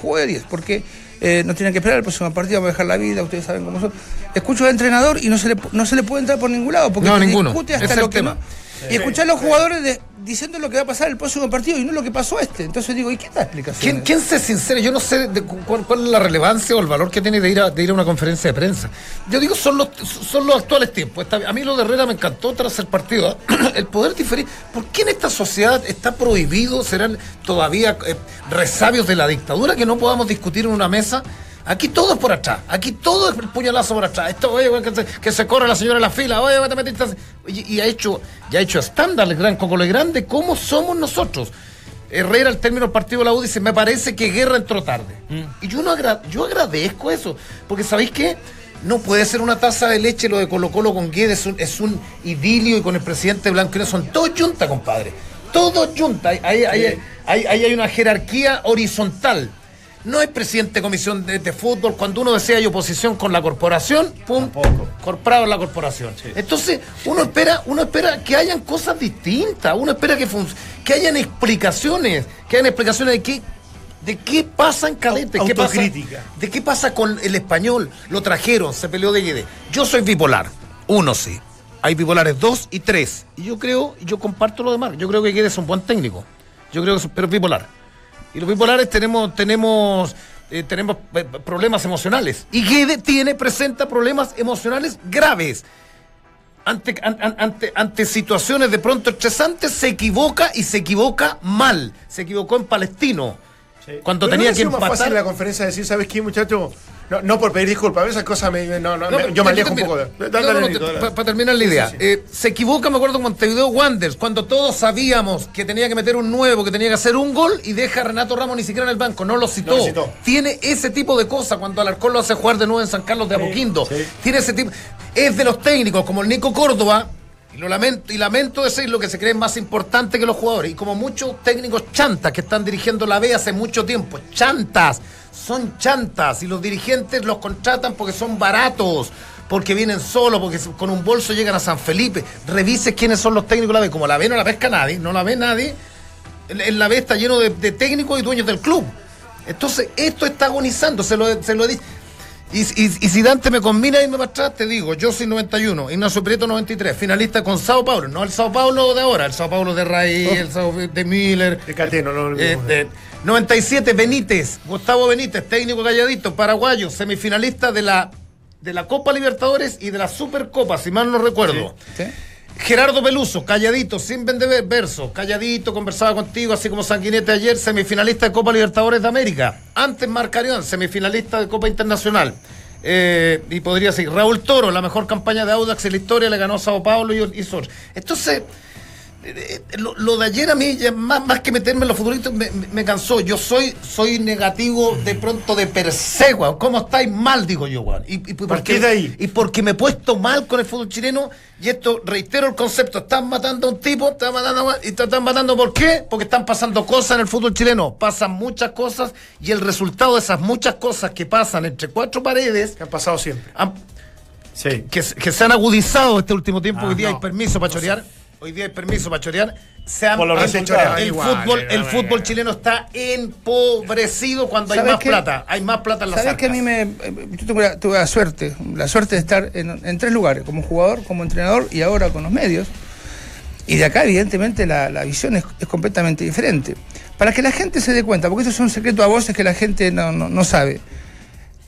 Jugó de 10, porque eh, no tienen que esperar el próximo partido, va a dejar la vida, ustedes saben cómo son. Escucho al entrenador y no se le, no se le puede entrar por ningún lado, porque No, ninguno. discute hasta es lo que tema. no. Y escuchar a los jugadores de- diciendo lo que va a pasar el próximo partido y no lo que pasó este. Entonces digo, ¿y qué da explicación? ¿Quién, quién se sincera? Yo no sé de cu- cuál, cuál es la relevancia o el valor que tiene de ir a, de ir a una conferencia de prensa. Yo digo, son los, son los actuales tiempos. Bien. a mí lo de Herrera me encantó tras el partido. ¿eh? El poder diferir. ¿Por qué en esta sociedad está prohibido? ¿Serán todavía eh, resabios de la dictadura que no podamos discutir en una mesa? Aquí todo es por atrás, aquí todo es el puñalazo por atrás. Esto, oye, que, se, que se corre la señora en la fila, oye, te metiste. Oye, y ha hecho, ya ha hecho estándar el gran Coco Grande, ¿cómo somos nosotros? Herrera, al término del partido de la U, dice, me parece que Guerra entró tarde. Y yo, no agra- yo agradezco eso, porque ¿sabéis qué? No puede ser una taza de leche lo de Colo Colo con Guedes, es un, es un idilio y con el presidente Blanco Negro, son todos yunta, compadre. Todos yunta. Ahí hay, hay, hay- ahí hay una jerarquía horizontal. No hay presidente de comisión de, de fútbol. Cuando uno desea hay oposición con la corporación, pum, comprado en la corporación. Entonces, uno espera, uno espera que hayan cosas distintas, uno espera que, que hayan explicaciones, que hayan explicaciones de qué, de qué pasa en Cadete, qué pasa, de qué pasa con el español. Lo trajeron, se peleó de Guede. Yo soy bipolar, uno sí. Hay bipolares dos y tres. Y yo creo, y yo comparto lo demás. Yo creo que Guede es un buen técnico. Yo creo que es, pero es bipolar. Y los bipolares tenemos, tenemos, eh, tenemos eh, problemas emocionales. Y Guede tiene, presenta problemas emocionales graves. Ante, an- an- ante, ante situaciones de pronto estresantes, se equivoca y se equivoca mal. Se equivocó en Palestino. Cuando Pero tenía ¿no que más fácil en la empatar. conferencia decir, ¿sabes qué, muchacho? No, no por pedir disculpas, esas cosas me. No, no, No, me- yo me alejo un poco de. Pa- Para terminar la idea, Sí, sí. Eh, se equivoca, me acuerdo, Montevideo Wanderers, cuando todos sabíamos que tenía que meter un nuevo, que tenía que hacer un gol y deja a Renato Ramos ni siquiera en el banco, no lo citó. No lo citó. Tiene ese tipo de cosas cuando Alarcón lo hace jugar de nuevo en San Carlos de Apoquindo. Tiene ese tipo. Es de los técnicos, como el Nico Córdoba. Y lo lamento, y lamento decir lo que se cree más importante que los jugadores. Y como muchos técnicos chantas que están dirigiendo la B hace mucho tiempo. Chantas. Son chantas. Y los dirigentes los contratan porque son baratos. Porque vienen solos, porque con un bolso llegan a San Felipe. Revise quiénes son los técnicos de la B. Como la B no la pesca nadie, no la ve nadie. En, la B está lleno de, técnicos y dueños del club. Entonces, esto está agonizando, se lo, se lo. Y, y- y si Dante me combina y me para atrás, te digo, yo soy 91, Ignacio Prieto 93, finalista con Sao Paulo, no el Sao Paulo de ahora, el Sao Paulo de Raí, el Sao de Miller. De Cateno, no lo Eh, de- 97, Benítez, Gustavo Benítez, técnico calladito, paraguayo, semifinalista de la, de la Copa Libertadores y de la Supercopa, si mal no recuerdo. ¿Sí? Gerardo Peluso, calladito, sin vender verso, calladito, conversaba contigo, así como Sanguinete ayer, semifinalista de Copa Libertadores de América. Antes Marcarión, semifinalista de Copa Internacional. Eh, y podría decir, Raúl Toro, la mejor campaña de Audax en la historia, le ganó a Sao Paulo y, y. Entonces, lo, lo de ayer a mí, más, más que meterme en los futbolistas, me, cansó. Yo soy soy negativo de pronto de per se, weón. ¿Cómo estáis mal, digo yo, weón? Y, y, Partí de ahí. y porque me he puesto mal con el fútbol chileno, y esto, reitero el concepto, están matando a un tipo, están matando a- y te están matando ¿por qué? Porque están pasando cosas en el fútbol chileno, pasan muchas cosas, y el resultado de esas muchas cosas que pasan entre cuatro paredes Que han pasado siempre. han- Sí. que, se- que se han agudizado este último tiempo. Ah, Hoy día no. hay permiso para chorear. Hoy día hay permiso para chorear. Se han- los el- Igual, fútbol, eh, el no, fútbol chileno está empobrecido cuando hay ¿Sabes más plata. Hay más plata en las ¿Sabes que a mí me. eh, Yo la, tuve la suerte, la suerte de estar en, en tres lugares, como jugador, como entrenador y ahora con los medios. Y de acá, evidentemente, la, la visión es, es completamente diferente. Para que la gente se dé cuenta, porque esto es un secreto a voces que la gente no, no- no sabe.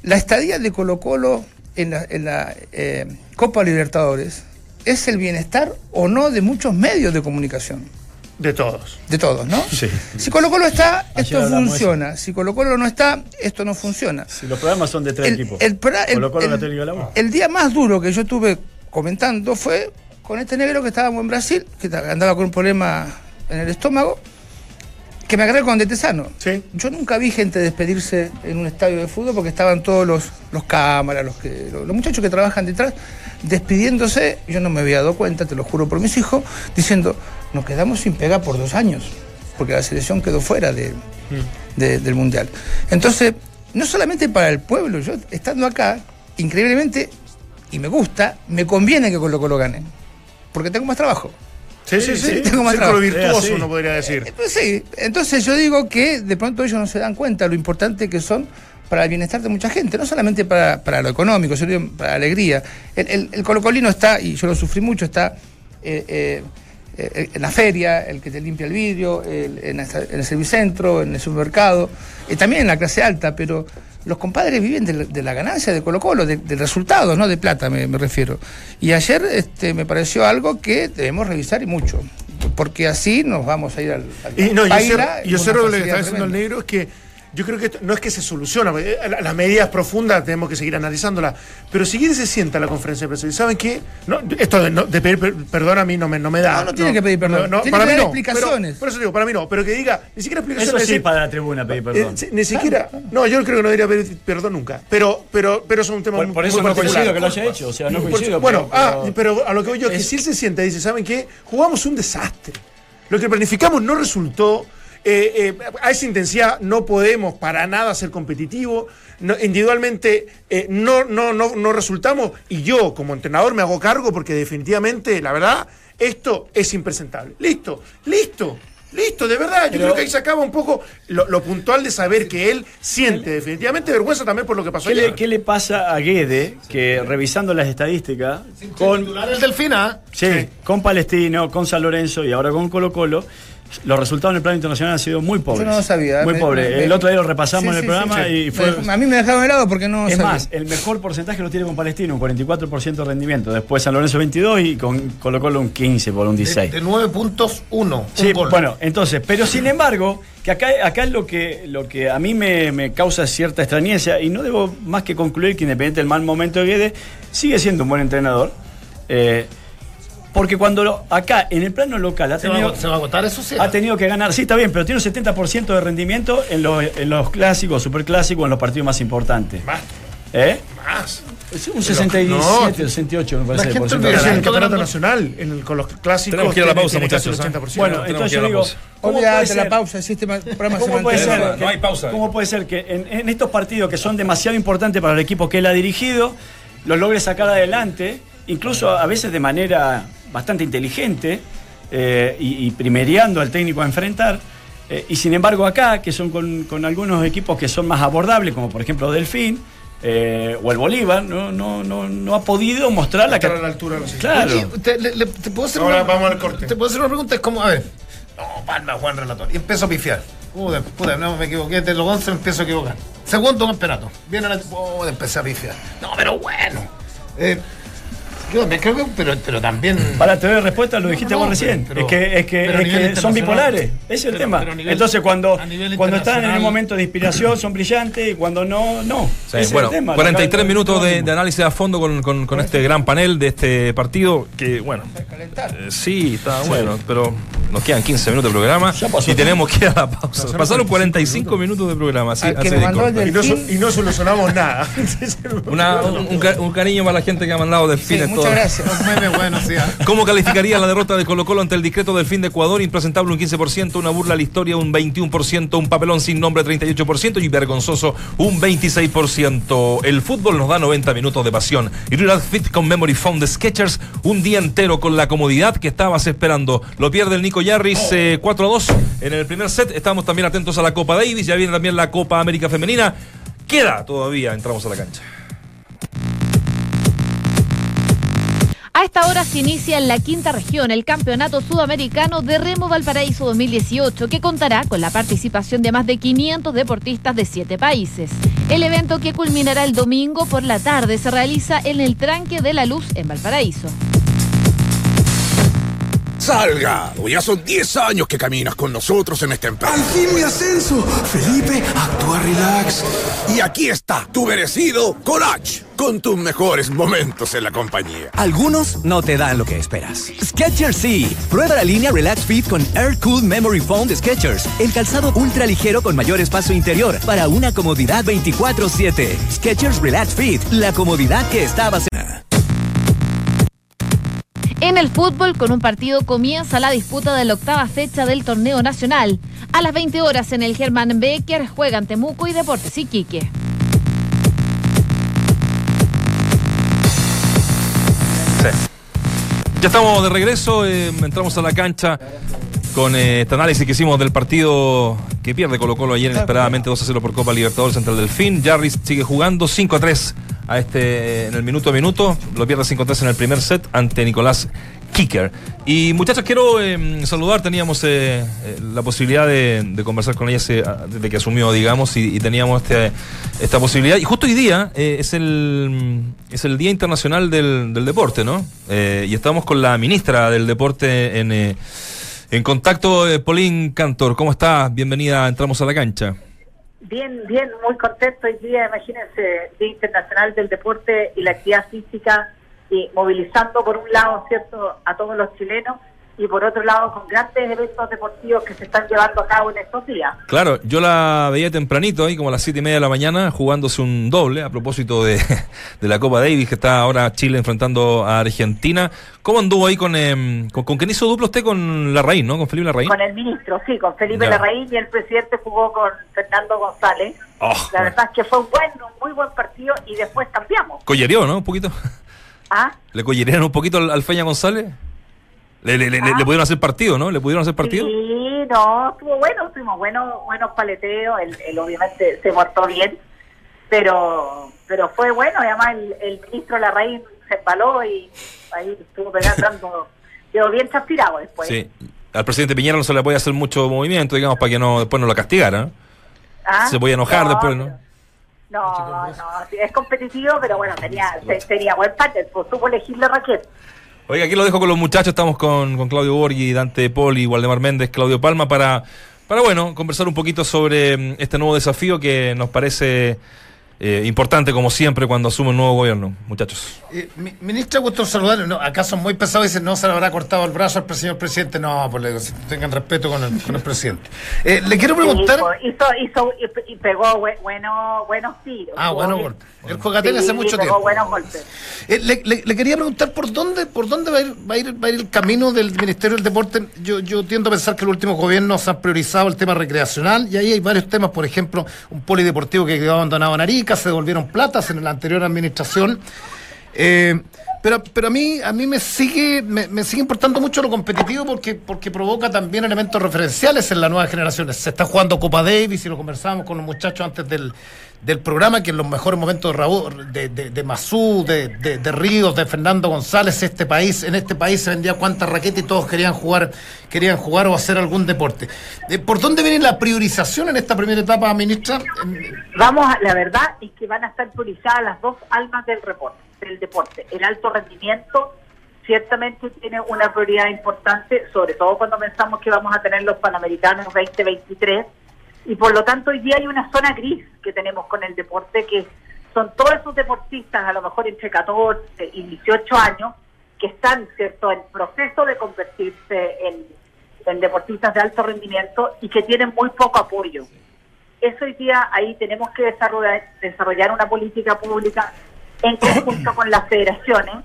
La estadía de Colo Colo en la, en la, eh, Copa Libertadores es el bienestar o no de muchos medios de comunicación. De todos. De todos, ¿no? Sí. Si Colo Colo está, esto funciona. Si Colo Colo no está, esto no funciona. Si los programas son de tres El, equipos. el pra- el- Colo Colo, el- día más duro que yo estuve comentando fue con este negro que estábamos en Brasil, que andaba con un problema en el estómago, que me agarré con Detesano. Sí. Yo nunca vi gente despedirse en un estadio de fútbol porque estaban todos los, los cámaras, los, que, los, los muchachos que trabajan detrás, despidiéndose. Yo no me había dado cuenta, te lo juro por mis hijos, diciendo, nos quedamos sin pega por dos años, porque la selección quedó fuera de, de- del Mundial. Entonces, no solamente para el pueblo, yo estando acá, increíblemente, y me gusta, me conviene que Colo Colo gane, porque tengo más trabajo. Sí, sí, sí. tengo más Círculo virtuoso, uno podría decir. Pues sí, entonces yo digo que de pronto ellos no se dan cuenta lo importante que son para el bienestar de mucha gente, no solamente para, para lo económico, sino para la alegría. El, el, el colocolino está, y yo lo sufrí mucho, está eh, eh, eh, en la feria, el que te limpia el vidrio, el- en, el servicentro, en el supermercado, también en la clase alta, pero los compadres viven de, la- de la ganancia de Colo Colo, de- del resultado, no de plata me, me refiero. Y ayer este, me pareció algo que debemos revisar y mucho, porque así nos vamos a ir al... al Y no, yo cierro lo que está diciendo el negro es que yo creo que esto- no es que se soluciona, eh, la- las medidas profundas tenemos que seguir analizándolas, pero si quiere se sienta la conferencia de prensa y saben qué, no, esto de, no- de pedir per- perdón a mí no me, no me da. No, no tiene que pedir perdón. Tiene para que mí dar no, pero- explicaciones. por eso digo, para mí no, pero que diga, ni siquiera Eso explicaciones. sí, decir, para la tribuna pedir perdón. eh, si- ni siquiera, no, yo creo que no debería pedir perdón nunca, pero, pero, pero es un tema Por, muy- por muy eso no particular. coincido que lo haya hecho. O sea, no Por- coincido. bueno, pero- ah, pero a lo que voy yo, es que si él se sienta y dice, ¿saben qué? Jugamos un desastre. Lo que planificamos no resultó. Eh, eh, a esa intensidad no podemos para nada ser competitivos. No- individualmente eh, no, no, no, no resultamos. Y yo, como entrenador, me hago cargo porque definitivamente, la verdad, esto es impresentable. Listo, listo. Listo, de verdad, yo Pero- creo que ahí se acaba un poco lo, lo puntual de saber que él siente definitivamente vergüenza también por lo que pasó ¿Qué ayer. le, qué le pasa a Guede que revisando las estadísticas con, el Delfina. sí, con Palestino, con San Lorenzo y ahora con Colo Colo, los resultados en el plano internacional han sido muy pobres. Yo no lo sabía. Muy Me- pobres. me- El otro día lo repasamos Sí, en el programa sí, sí. y fue... A mí me dejaron helado porque no Es sabía. más, el mejor porcentaje lo tiene con Palestino, un 44% de rendimiento. Después San Lorenzo 22 y con Colo Colo un 15 por un De, 16. de 9 puntos, 1. Sí, bueno, entonces, pero sin embargo, que acá, acá lo que lo que a mí me, me causa cierta extrañeza, y no debo más que concluir que independiente del mal momento de Guedes, sigue siendo un buen entrenador. eh, porque cuando lo- acá, en el plano local, ha ¿Se va, tenido, se va a agotar eso sí. ha tenido que ganar, sí, está bien, pero tiene un 70% de rendimiento en los, en los clásicos, superclásicos, en los partidos más importantes. Más, ¿Eh? más. Es un 67, No, 68, me parece. gente por ciento olvida el campeonato nacional, en el- con los clásicos. Tenemos que ir a la pausa, muchachos, ¿eh? 80%. Bueno, Tenemos entonces yo a la digo, pausa. ¿cómo puede Olvídate la pausa, el sistema, el programa se ¿Cómo puede, ser, No, no hay pausa. ¿Cómo puede ser que en, en estos partidos que son demasiado importantes para el equipo que él ha dirigido, los logre sacar adelante, incluso a veces de manera bastante inteligente eh, y, y primereando al técnico a enfrentar? eh, y sin embargo acá, que son con, con algunos equipos que son más abordables, como por ejemplo Delfín eh, o el Bolívar, no, no, no, no ha podido mostrar la la altura Claro. Oye, te, le- le- te puedo hacer Ahora una, vamos al corte. Te puedo hacer una pregunta, es como, a ver. No, Palma, Juan Relator. Y empiezo a pifiar. Puta, puta, no me equivoqué, de los 11 me empiezo a equivocar. Segundo campeonato. Viene la. Oh, empecé a pifiar. No, pero bueno. Eh, Yo también creo que, pero, pero también. Para tener respuesta lo dijiste No, vos no, recién. pero- es que, es que, es que son bipolares. Ese es el Pero- tema. pero nivel- Entonces, cuando, cuando están en un momento de inspiración son brillantes y cuando no, no. Sí, Ese es bueno, el tema. 43 Acá- minutos de, de análisis a fondo con, con- con este gran panel de este partido que, bueno, eh, sí, está bueno, pero nos quedan 15 minutos de programa y tenemos que ir a la pausa. Pasaron 45 minutos de programa, de. Y no, y no solucionamos nada. Una- un, un ca- un cariño para la gente que ha mandado Sí, delfines. muchas todo. gracias. Bueno, sí. ah. ¿Cómo calificaría la derrota de Colo Colo ante el discreto del fin de Ecuador? Impresentable un 15%, una burla a la historia un 21%, un papelón sin nombre 38% y vergonzoso un 26%. El fútbol nos da 90 minutos de pasión. Y Real Fit con Memory Foam de Sketchers, un día entero con la comodidad que estabas esperando. Lo pierde el Nico Yarris eh, 4 a 2 en el primer set. Estamos también atentos a la Copa Davis, ya viene también la Copa América Femenina. Queda todavía, entramos a la cancha. A esta hora se inicia en la quinta región el Campeonato Sudamericano de Remo Valparaíso 2018, que contará con la participación de más de 500 deportistas de siete países. El evento que culminará el domingo por la tarde se realiza en el Tranque de la Luz en Valparaíso. Salgado, ya son 10 años que caminas con nosotros en esta empresa. ¡Al fin mi ascenso! Felipe, actúa relax. Y aquí está, tu merecido Colach, con tus mejores momentos en la compañía. Algunos no te dan lo que esperas. Skechers sí. Prueba la línea Relax Fit con Air Cool Memory Foam de Skechers. El calzado ultra ligero con mayor espacio interior para una comodidad 24/7. Skechers Relax Fit, la comodidad que estabas En el fútbol, con un partido comienza la disputa de la octava fecha del torneo nacional. A las 20 horas en el Germán Becker juegan Temuco y Deportes Iquique. Ya estamos de regreso, eh, entramos a la cancha con eh, este análisis que hicimos del partido que pierde Colo Colo ayer inesperadamente 2 a 0 por Copa Libertadores el Delfín. Jarris sigue jugando 5 a 3 a este, en el minuto a minuto, lo pierde 5 a 3 en el primer set ante Nicolás Kicker. Y muchachos, quiero eh, saludar, teníamos eh, eh, la posibilidad de, conversar con ella ah, desde que asumió, digamos, y, teníamos este, esta posibilidad. Y justo hoy día eh, es, el, es el Día Internacional del, del Deporte, ¿no? Y estamos con la ministra del Deporte en, en contacto, Pauline Cantor. ¿Cómo está? Bienvenida, entramos a la cancha. Bien, bien, muy contento hoy día, imagínense, Día Internacional del Deporte y la Actividad Física, y movilizando por un lado, ¿cierto?, a todos los chilenos, y por otro lado con grandes eventos deportivos que se están llevando a cabo en estos días. Claro, yo la veía tempranito ahí, como a las siete y media de la mañana, jugándose un doble a propósito de, de la Copa Davis, que está ahora Chile enfrentando a Argentina. ¿Cómo anduvo ahí con, em, con, con quién hizo duplo usted con Larraín, no? Con Felipe Larraín. Con el ministro, sí, con Felipe Ya. Larraín y el presidente jugó con Fernando González. Oh, la bueno. verdad es que fue un buen, un muy buen partido y después cambiamos. Collereó, ¿no? Un poquito. ¿Ah? ¿Le collerearon un poquito al, al Feña González? Le, le, Ah. le pudieron hacer partido, ¿no? ¿Le pudieron hacer partido? Sí, no, estuvo bueno, tuvimos buenos, buenos paleteos, él, él obviamente se portó bien, pero pero fue bueno, y además el, el ministro Larraín se empaló y ahí estuvo pegando, quedó bien transpirado después. Sí. Al presidente Piñera no se le puede hacer mucho movimiento, digamos, para que no después no lo castigara. ¿Ah? Se podía enojar No, después, ¿no? No, no, es competitivo, pero bueno, tenía, te- tenía buen partner, pues supo elegirle Raquel. Oiga, aquí lo dejo con los muchachos. Estamos con, con Claudio Borghi, Dante Poli, Waldemar Méndez, Claudio Palma para, para bueno, conversar un poquito sobre mm, este nuevo desafío que nos parece eh, importante, como siempre, cuando asume un nuevo gobierno. Muchachos. Eh, mi- ministra, gusto saludarle. No, acá son muy pesados. Dicen, no se le habrá cortado el brazo al señor presidente. No, pues le digo, tengan respeto con el, con el presidente. Eh, le quiero preguntar. Sí, hizo, hizo, y, y pegó bue- bueno, buenos tiros. Ah, bueno, golpe. El juega tele hace Sí, mucho pegó tiempo. buenos golpes. Eh, le, le- le quería preguntar por dónde, por dónde va a, ir, va, a ir, va a ir el camino del Ministerio del Deporte. Yo, yo tiendo a pensar que los últimos gobiernos han priorizado el tema recreacional y ahí hay varios temas, por ejemplo, un polideportivo que quedó abandonado en Arica, se devolvieron platas en la anterior administración. Eh, pero, pero a mí a mí me sigue me, sigue importando mucho lo competitivo porque porque provoca también elementos referenciales en las nuevas generaciones. Se está jugando Copa Davis y lo conversábamos con los muchachos antes del, del programa que en los mejores momentos de Raúl, de, de, de Masú, de, de, de Ríos, de Fernando González, este país, en este país se vendía cuántas raquetas y todos querían jugar, querían jugar o hacer algún deporte. Eh, ¿Por dónde viene la priorización en esta primera etapa, ministra? Vamos, la verdad es que van a estar priorizadas las dos almas del reporte, del deporte. El alto rendimiento ciertamente tiene una prioridad importante, sobre todo cuando pensamos que vamos a tener los Panamericanos 2023, y por lo tanto hoy día hay una zona gris que tenemos con el deporte, que son todos esos deportistas, a lo mejor entre 14 y 18 años, que están, ¿cierto?, en proceso de convertirse en, en deportistas de alto rendimiento y que tienen muy poco apoyo. Eso hoy día ahí tenemos que desarrollar, desarrollar una política pública en conjunto con las federaciones,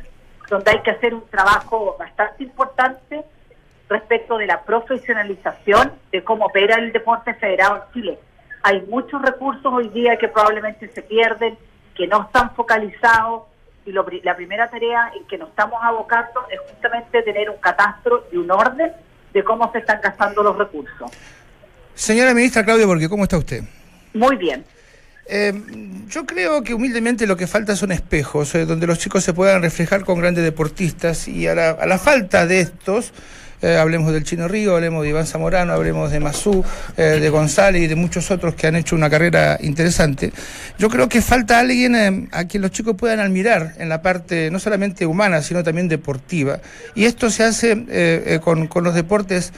donde hay que hacer un trabajo bastante importante respecto de la profesionalización de cómo opera el deporte federado en Chile. Hay muchos recursos hoy día que probablemente se pierden, que no están focalizados, y lo la primera tarea en que nos estamos abocando es justamente tener un catastro y un orden de cómo se están gastando los recursos. Señora ministra Claudia, porque ¿cómo está usted? Muy bien. Eh, yo creo que humildemente lo que falta son espejos, eh, donde los chicos se puedan reflejar con grandes deportistas y a la, a la falta de estos, eh, hablemos del Chino Río, hablemos de Iván Zamorano, hablemos de Mazú, eh, de González y de muchos otros que han hecho una carrera interesante. Yo creo que falta alguien eh, a quien los chicos puedan admirar en la parte no solamente humana, sino también deportiva. Y esto se hace con, con los deportes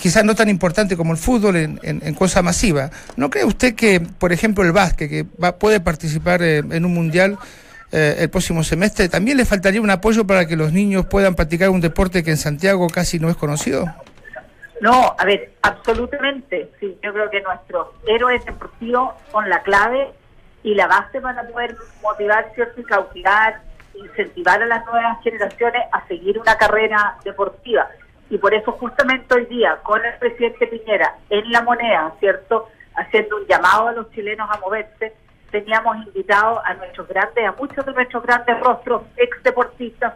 quizás no tan importante como el fútbol en, en- en cosa masiva. ¿No cree usted que, por ejemplo, el básquet, que va- puede participar en un mundial eh, el próximo semestre, también le faltaría un apoyo para que los niños puedan practicar un deporte que en Santiago casi no es conocido? No, a ver, absolutamente. Sí, yo creo que nuestros héroes deportivos son la clave y la base para poder motivar, ¿cierto? Y cautivar, incentivar a las nuevas generaciones a seguir una carrera deportiva. Y por eso justamente hoy día, con el presidente Piñera en la moneda, ¿cierto? Haciendo un llamado a los chilenos a moverse, teníamos invitados a nuestros grandes, a muchos de nuestros grandes rostros, ex deportistas,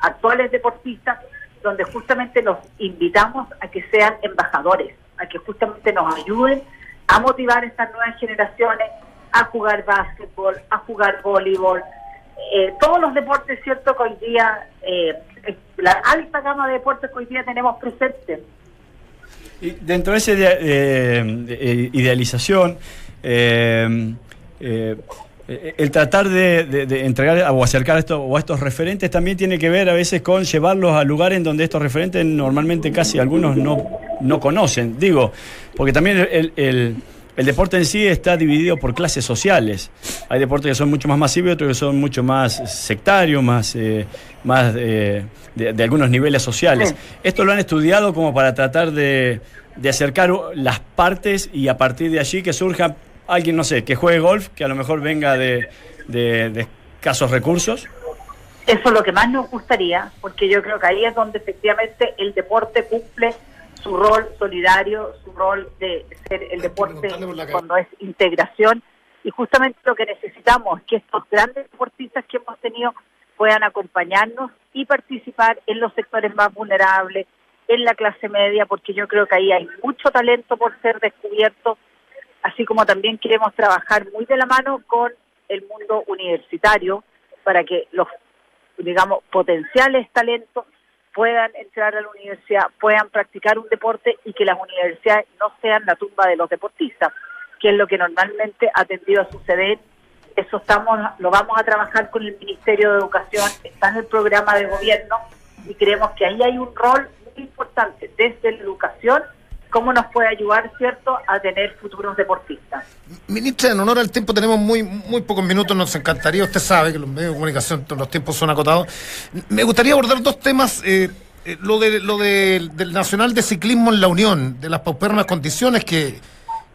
actuales deportistas, donde justamente los invitamos a que sean embajadores, a que justamente nos ayuden a motivar a estas nuevas generaciones a jugar básquetbol, a jugar voleibol, eh, todos los deportes, ¿cierto? Que hoy día, eh, la alta gama de deportes que hoy día tenemos presentes. Y dentro de esa eh, eh, idealización, eh, eh, eh, el tratar de, entregar o acercar esto, o a estos referentes también tiene que ver a veces con llevarlos a lugares en donde estos referentes normalmente casi algunos no, no conocen. Digo, porque también el, el- deporte en sí está dividido por clases sociales. Hay deportes que son mucho más masivos y otros que son mucho más sectarios, más, eh, más de, algunos niveles sociales. Esto lo han estudiado como para tratar de, de acercar las partes y a partir de allí que surja alguien, no sé, que juegue golf, que a lo mejor venga de, de- de escasos recursos. Eso es lo que más nos gustaría, porque yo creo que ahí es donde efectivamente el deporte cumple su rol solidario, su rol de ser el deporte cuando es integración. Y justamente lo que necesitamos es que estos grandes deportistas que hemos tenido puedan acompañarnos y participar en los sectores más vulnerables, en la clase media, porque yo creo que ahí hay mucho talento por ser descubierto, así como también queremos trabajar muy de la mano con el mundo universitario para que los, digamos, potenciales talentos puedan entrar a la universidad, puedan practicar un deporte y que las universidades no sean la tumba de los deportistas, que es lo que normalmente ha tendido a suceder. Eso estamos, lo vamos a trabajar con el Ministerio de Educación, está en el programa de gobierno y creemos que ahí hay un rol muy importante desde la educación, cómo nos puede ayudar, ¿cierto?, a tener futuros deportistas. Ministra, en honor al tiempo tenemos muy muy pocos minutos, nos encantaría, usted sabe que los medios de comunicación, los tiempos son acotados. Me gustaría abordar dos temas, eh, eh, lo, de, lo de- del Nacional de Ciclismo en la Unión, de las paupernas condiciones que,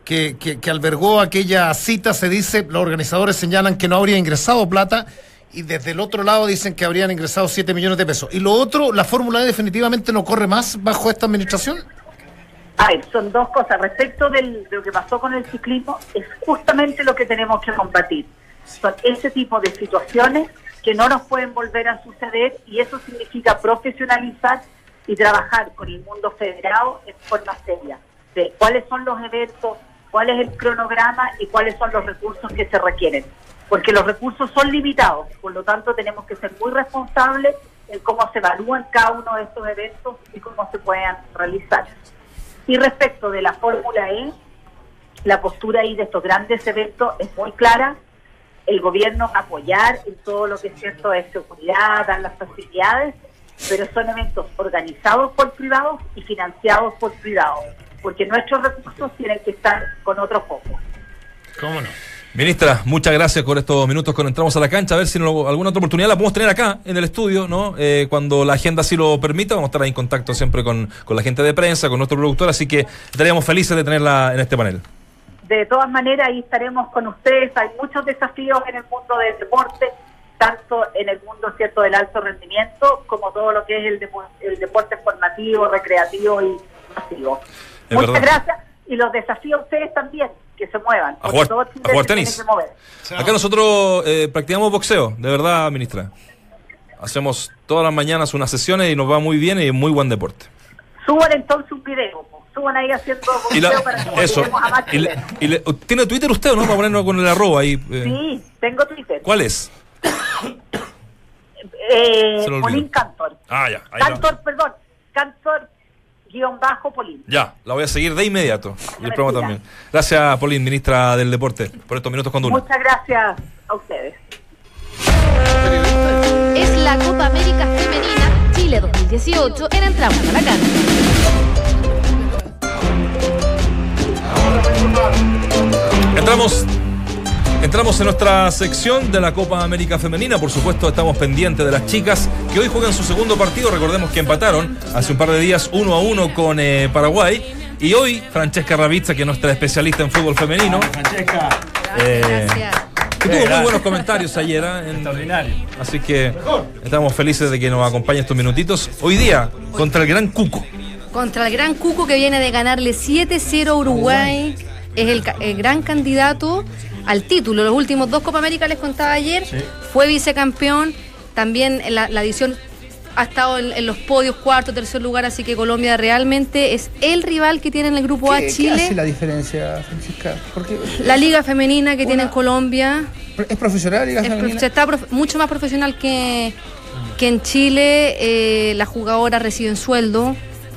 que, que- que albergó aquella cita, se dice, los organizadores señalan que no habría ingresado plata y desde el otro lado dicen que habrían ingresado 7 millones de pesos. Y lo otro, la Fórmula definitivamente no corre más bajo esta administración. A ver, son dos cosas. Respecto del- de lo que pasó con el ciclismo, es justamente lo que tenemos que combatir. Son ese tipo de situaciones que no nos pueden volver a suceder y eso significa profesionalizar y trabajar con el mundo federado en forma seria. De cuáles son los eventos, cuál es el cronograma y cuáles son los recursos que se requieren. Porque los recursos son limitados, por lo tanto tenemos que ser muy responsables en cómo se evalúan cada uno de estos eventos y cómo se puedan realizar. Y respecto de la Fórmula E, la postura ahí de estos grandes eventos es muy clara. el gobierno apoyar en todo lo que es cierto de seguridad, dar las facilidades, pero son eventos organizados por privados y financiados por privados, porque nuestros recursos tienen que estar con otros focos. ¿Cómo no? Ministra, muchas gracias por estos minutos cuando entramos a la cancha. A ver si en alguna otra oportunidad la podemos tener acá en el estudio, ¿no? Eh, cuando la agenda así lo permita, vamos a estar ahí en contacto siempre con, con la gente de prensa, con nuestro productor, así que estaríamos felices de tenerla en este panel. De todas maneras, ahí estaremos con ustedes. Hay muchos desafíos en el mundo del deporte, tanto en el mundo cierto del alto rendimiento como todo lo que es el, depo- el deporte formativo, recreativo y masivo. Es Muchas verdad. gracias y los desafío a ustedes también, que se muevan. A jugar- todo a jugar tenis. que mover. Acá nosotros eh, practicamos boxeo, de verdad, ministra. Hacemos todas las mañanas unas sesiones y nos va muy bien y es muy buen deporte. Suban entonces un video, po. suban ahí haciendo Y la- boxeo para que eso. a más Y le- chilenos. y le- ¿Tiene Twitter usted o no? Para ponernos con el arroba ahí. eh. Sí, tengo Twitter. ¿Cuál es? Eh, Cantor. Ah, ya. Ahí va. Cantor, perdón. Cantor guion bajo Polín. Ya, la voy a seguir de inmediato. Y el programa también. Gracias, Paulín, ministra del Deporte, por estos minutos con Duna. Muchas gracias a ustedes. Es la Copa América Femenina Chile 2018 en Entramos a la Cancha. Entramos, entramos en nuestra sección de la Copa América Femenina. Por supuesto, estamos pendientes de las chicas que hoy juegan su segundo partido. Recordemos que empataron hace un par de días uno a uno con eh, Paraguay. Y hoy, Francesca Ravizza, que es nuestra especialista en fútbol femenino. Francesca. eh, Gracias. que tuvo muy buenos comentarios ayer. ¿eh? En- Extraordinario. así que estamos felices de que nos acompañe estos minutitos. Hoy día, contra el Gran Cuco. Contra el Gran Cuco que viene de ganarle 7-0 a Uruguay. Es el gran candidato al título. Los últimos dos Copa América les contaba ayer. Fue vicecampeón. También en la, la edición ha estado en, en los podios cuarto, tercer lugar. Así que Colombia realmente es el rival que tiene en el grupo A ¿Qué, qué Chile. hace la diferencia, Francisca? Porque La liga femenina que tiene en Colombia. es profesional, liga Es prof- femenina. se está prof- mucho más profesional que, que en Chile. eh, las jugadoras reciben sueldo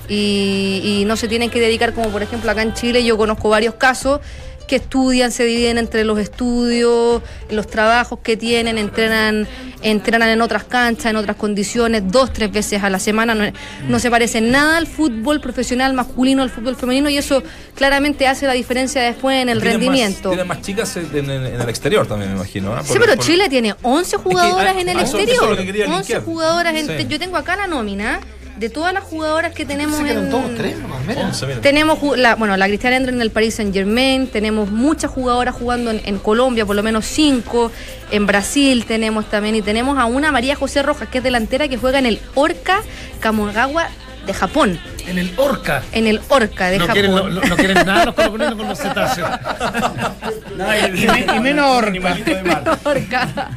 y, y no se tienen que dedicar, como por ejemplo acá en Chile, yo conozco varios casos que estudian, se dividen entre los estudios, los trabajos que tienen, entrenan, entrenan en otras canchas, en otras condiciones, dos, tres veces a la semana. No, no se parece en nada al fútbol profesional masculino, al fútbol femenino, y eso claramente hace la diferencia después en el Tienen rendimiento. Más, tienen más chicas en, en- en el exterior también, me imagino. ¿ah? Sí, pero por- Chile tiene 11 jugadoras ah, en el ah, eso- eso es exterior. lo que quería 11 linkear. jugadoras. en- Sí. Yo tengo acá la nómina de todas las jugadoras que tenemos que en. todos tres nomás, mira. Once, mira. Tenemos, la, bueno, la Cristiana entra en el Paris Saint Germain, tenemos muchas jugadoras jugando en, en Colombia, por lo menos cinco, en Brasil tenemos también, y tenemos a una María José Rojas, que es delantera, que juega en el Orca Kamogawa de Japón, En el Orca. en el Orca de No Japón. quieren, no, no- no quieren nada los colombianos con los cetáceos. Y, me- y menos orca. Animalito de mar. Orca.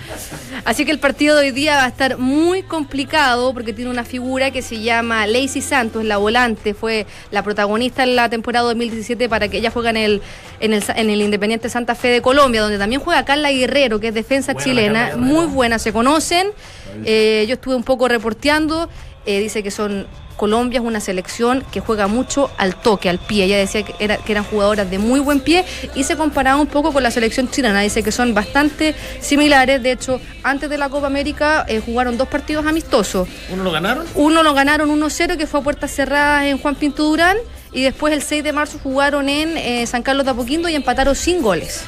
Así que el partido de hoy día va a estar muy complicado porque tiene una figura que se llama Lacey Santos, la volante, fue la protagonista en la temporada 2017 para que ella juegue en el, en el, en el Independiente Santa Fe de Colombia, donde también juega Carla Guerrero, que es defensa chilena, muy buena, se conocen. Eh, yo estuve un poco reporteando, eh, dice que son Colombia es una selección que juega mucho al toque, al pie. Ella decía que, era- que eran jugadoras de muy buen pie y se comparaba un poco con la selección chilena. Dice que son bastante similares. De hecho, antes de la Copa América eh, jugaron dos partidos amistosos. ¿Uno lo ganaron? Uno lo ganaron 1-0, que fue a puertas cerradas en Juan Pinto Durán. Y después el 6 de marzo jugaron en eh, San Carlos de Apoquindo y empataron sin goles.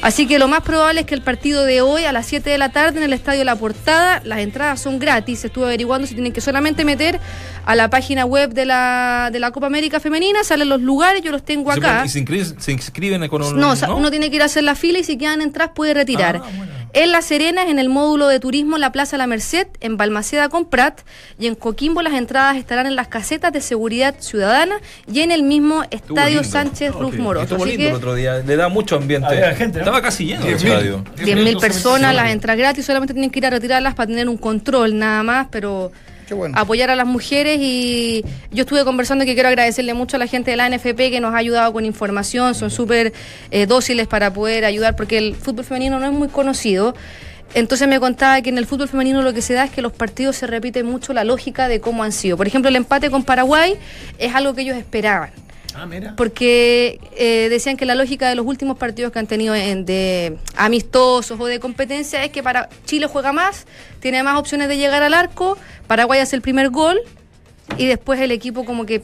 Así que lo más probable es que el partido de hoy a las 7 de la tarde en el Estadio La Portada, las entradas son gratis, estuve averiguando si tienen que solamente meter a la página web de la, de la Copa América Femenina, salen los lugares, yo los tengo ¿Se acá. ¿Y se inscriben, se inscriben con un.? No, o sea, uno tiene que ir a hacer la fila y si quedan entradas puede retirar. Ah, bueno. En La Serena, en el módulo de turismo en la Plaza La Merced, en Balmaceda con Prat y en Coquimbo las entradas estarán en las casetas de seguridad ciudadana y en el mismo Estuvo Estadio lindo. Sánchez. Ruz Moroso. Estuvo Así lindo que el otro día. Le da mucho ambiente. Había gente, ¿no? Estaba casi lleno el 10.000. estadio. 10.000 personas, las entradas gratis, solamente tienen que ir a retirarlas para tener un control nada más, pero apoyar a las mujeres y yo estuve conversando que quiero agradecerle mucho a la gente de la NFP que nos ha ayudado con información, son súper eh, dóciles para poder ayudar porque el fútbol femenino no es muy conocido. Entonces me contaba que en el fútbol femenino lo que se da es que los partidos se repite mucho la lógica de cómo han sido. Por ejemplo, el empate con Paraguay es algo que ellos esperaban. Ah, porque eh, decían que la lógica de los últimos partidos que han tenido en- de amistosos o de competencia es que para Chile juega más, tiene más opciones de llegar al arco, Paraguay hace el primer gol y después el equipo como que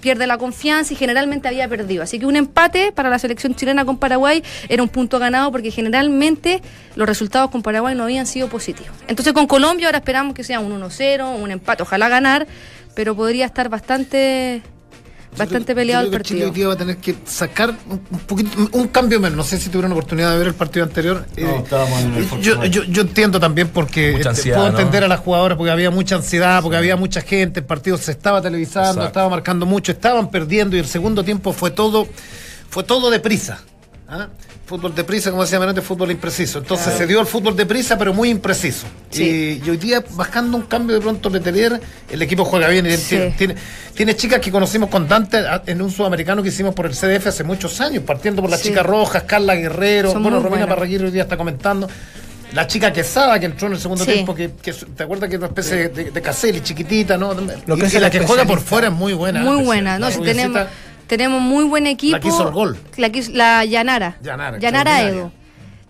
pierde la confianza y generalmente había perdido. Así que un empate para la selección chilena con Paraguay era un punto ganado porque generalmente los resultados con Paraguay no habían sido positivos. Entonces con Colombia ahora esperamos que sea un 1-0, un empate, ojalá ganar, pero podría estar bastante bastante peleado Yo el creo que Chile partido. hoy día va a tener que sacar un, un poquito, un cambio menos. No sé si tuvieron oportunidad de ver el partido anterior. Eh, estábamos en el yo, yo, yo entiendo también porque Mucha este, ansiedad, puedo ¿no? entender a las jugadoras porque había mucha ansiedad, porque había mucha gente, el partido se estaba televisando, Exacto. estaba marcando mucho, estaban perdiendo y el segundo tiempo fue todo, fue todo deprisa. ¿ah? Fútbol deprisa, como decía Menete, fútbol impreciso. Entonces se dio el fútbol deprisa, pero muy impreciso. Sí. Y, y hoy día, bajando un cambio de pronto Letelier, el equipo juega bien. y Sí. tiene, tiene, tiene chicas que conocimos con Dante en un sudamericano que hicimos por el CDF hace muchos años, partiendo por las Sí. chicas rojas, Carla Guerrero, Son bueno, Romina. Parraguirre hoy día está comentando. La chica Quesada que entró en el segundo Sí. tiempo, que, que- ¿te acuerdas que es una especie de, de Caselli, chiquitita, ¿no? Lo y, que es y la la que juega por fuera es muy buena. Muy buena, ¿no? Si tenemos, tenemos muy buen equipo. La que hizo el gol. La, que hizo- la Yanara. Yanara. Edo.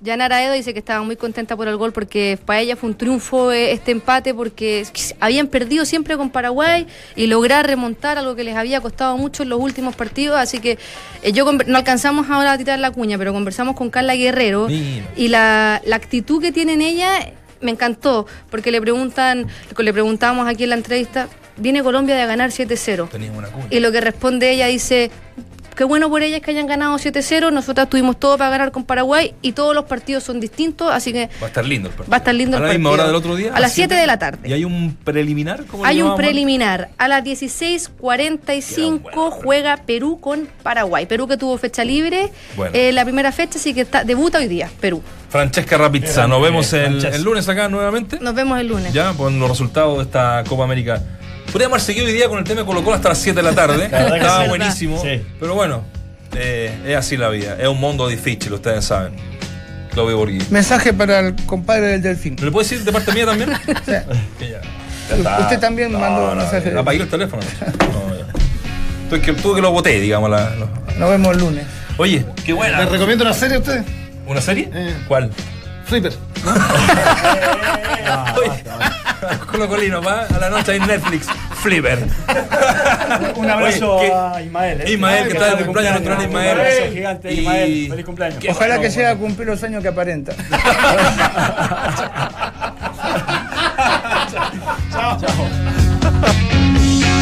Yanara Edo dice que estaba muy contenta por el gol porque para ella fue un triunfo eh, este empate porque habían perdido siempre con Paraguay y lograr remontar algo que les había costado mucho en los últimos partidos. Así que eh, yo no alcanzamos ahora a tirar la cuña, pero conversamos con Carla Guerrero Mira. y la, la actitud que tiene en ella me encantó porque le preguntan, le preguntamos aquí en la entrevista, viene Colombia de ganar 7-0. Teníamos una cuña. Y lo que responde ella dice, qué bueno por ellas que hayan ganado 7-0, nosotras tuvimos todo para ganar con Paraguay y todos los partidos son distintos, así que Va a estar lindo el partido. va a estar lindo ¿A el la misma partido. hora del otro día? A las 7 de la tarde. ¿Y hay un preliminar? ¿Cómo Hay un preliminar. A las 16.45 juega Perú con Paraguay. Perú que tuvo fecha libre Bueno. eh, la primera fecha, así que está, debuta hoy día, Perú. Francesca Rapizza, nos vemos el, el lunes acá nuevamente. Nos vemos el lunes. Ya, con los resultados de esta Copa América. Podríamos haber seguido hoy día con el tema de Colo Colo hasta las 7 de la tarde. que Estaba sí. buenísimo. Sí. Pero bueno, eh, es así la vida. Es un mundo difícil, ustedes saben. Claudio Borghi. Mensaje para el compadre del Delfín. ¿Le puedo decir de parte mía también? Sí. Que ya- ya está. Usted también mandó no, mensaje. no, Apagué el teléfono. No, ya. Tuve que, tuve que lo boté, digamos. La, lo- Nos vemos el lunes. Oye, qué buena. ¿Les recomiendo una serie a ustedes? ¿Una serie? Eh. ¿Cuál? Flipper. Colo Colino, va a la noche en Netflix. Flipper. Un abrazo Oye, a Ismael. ¿eh? Ismael, que está de cumpleaños, nuestro gran Un Ismael. abrazo gigante, Y- Ismael. Feliz cumpleaños. Ojalá que sea cumplir los años que aparenta. Chao.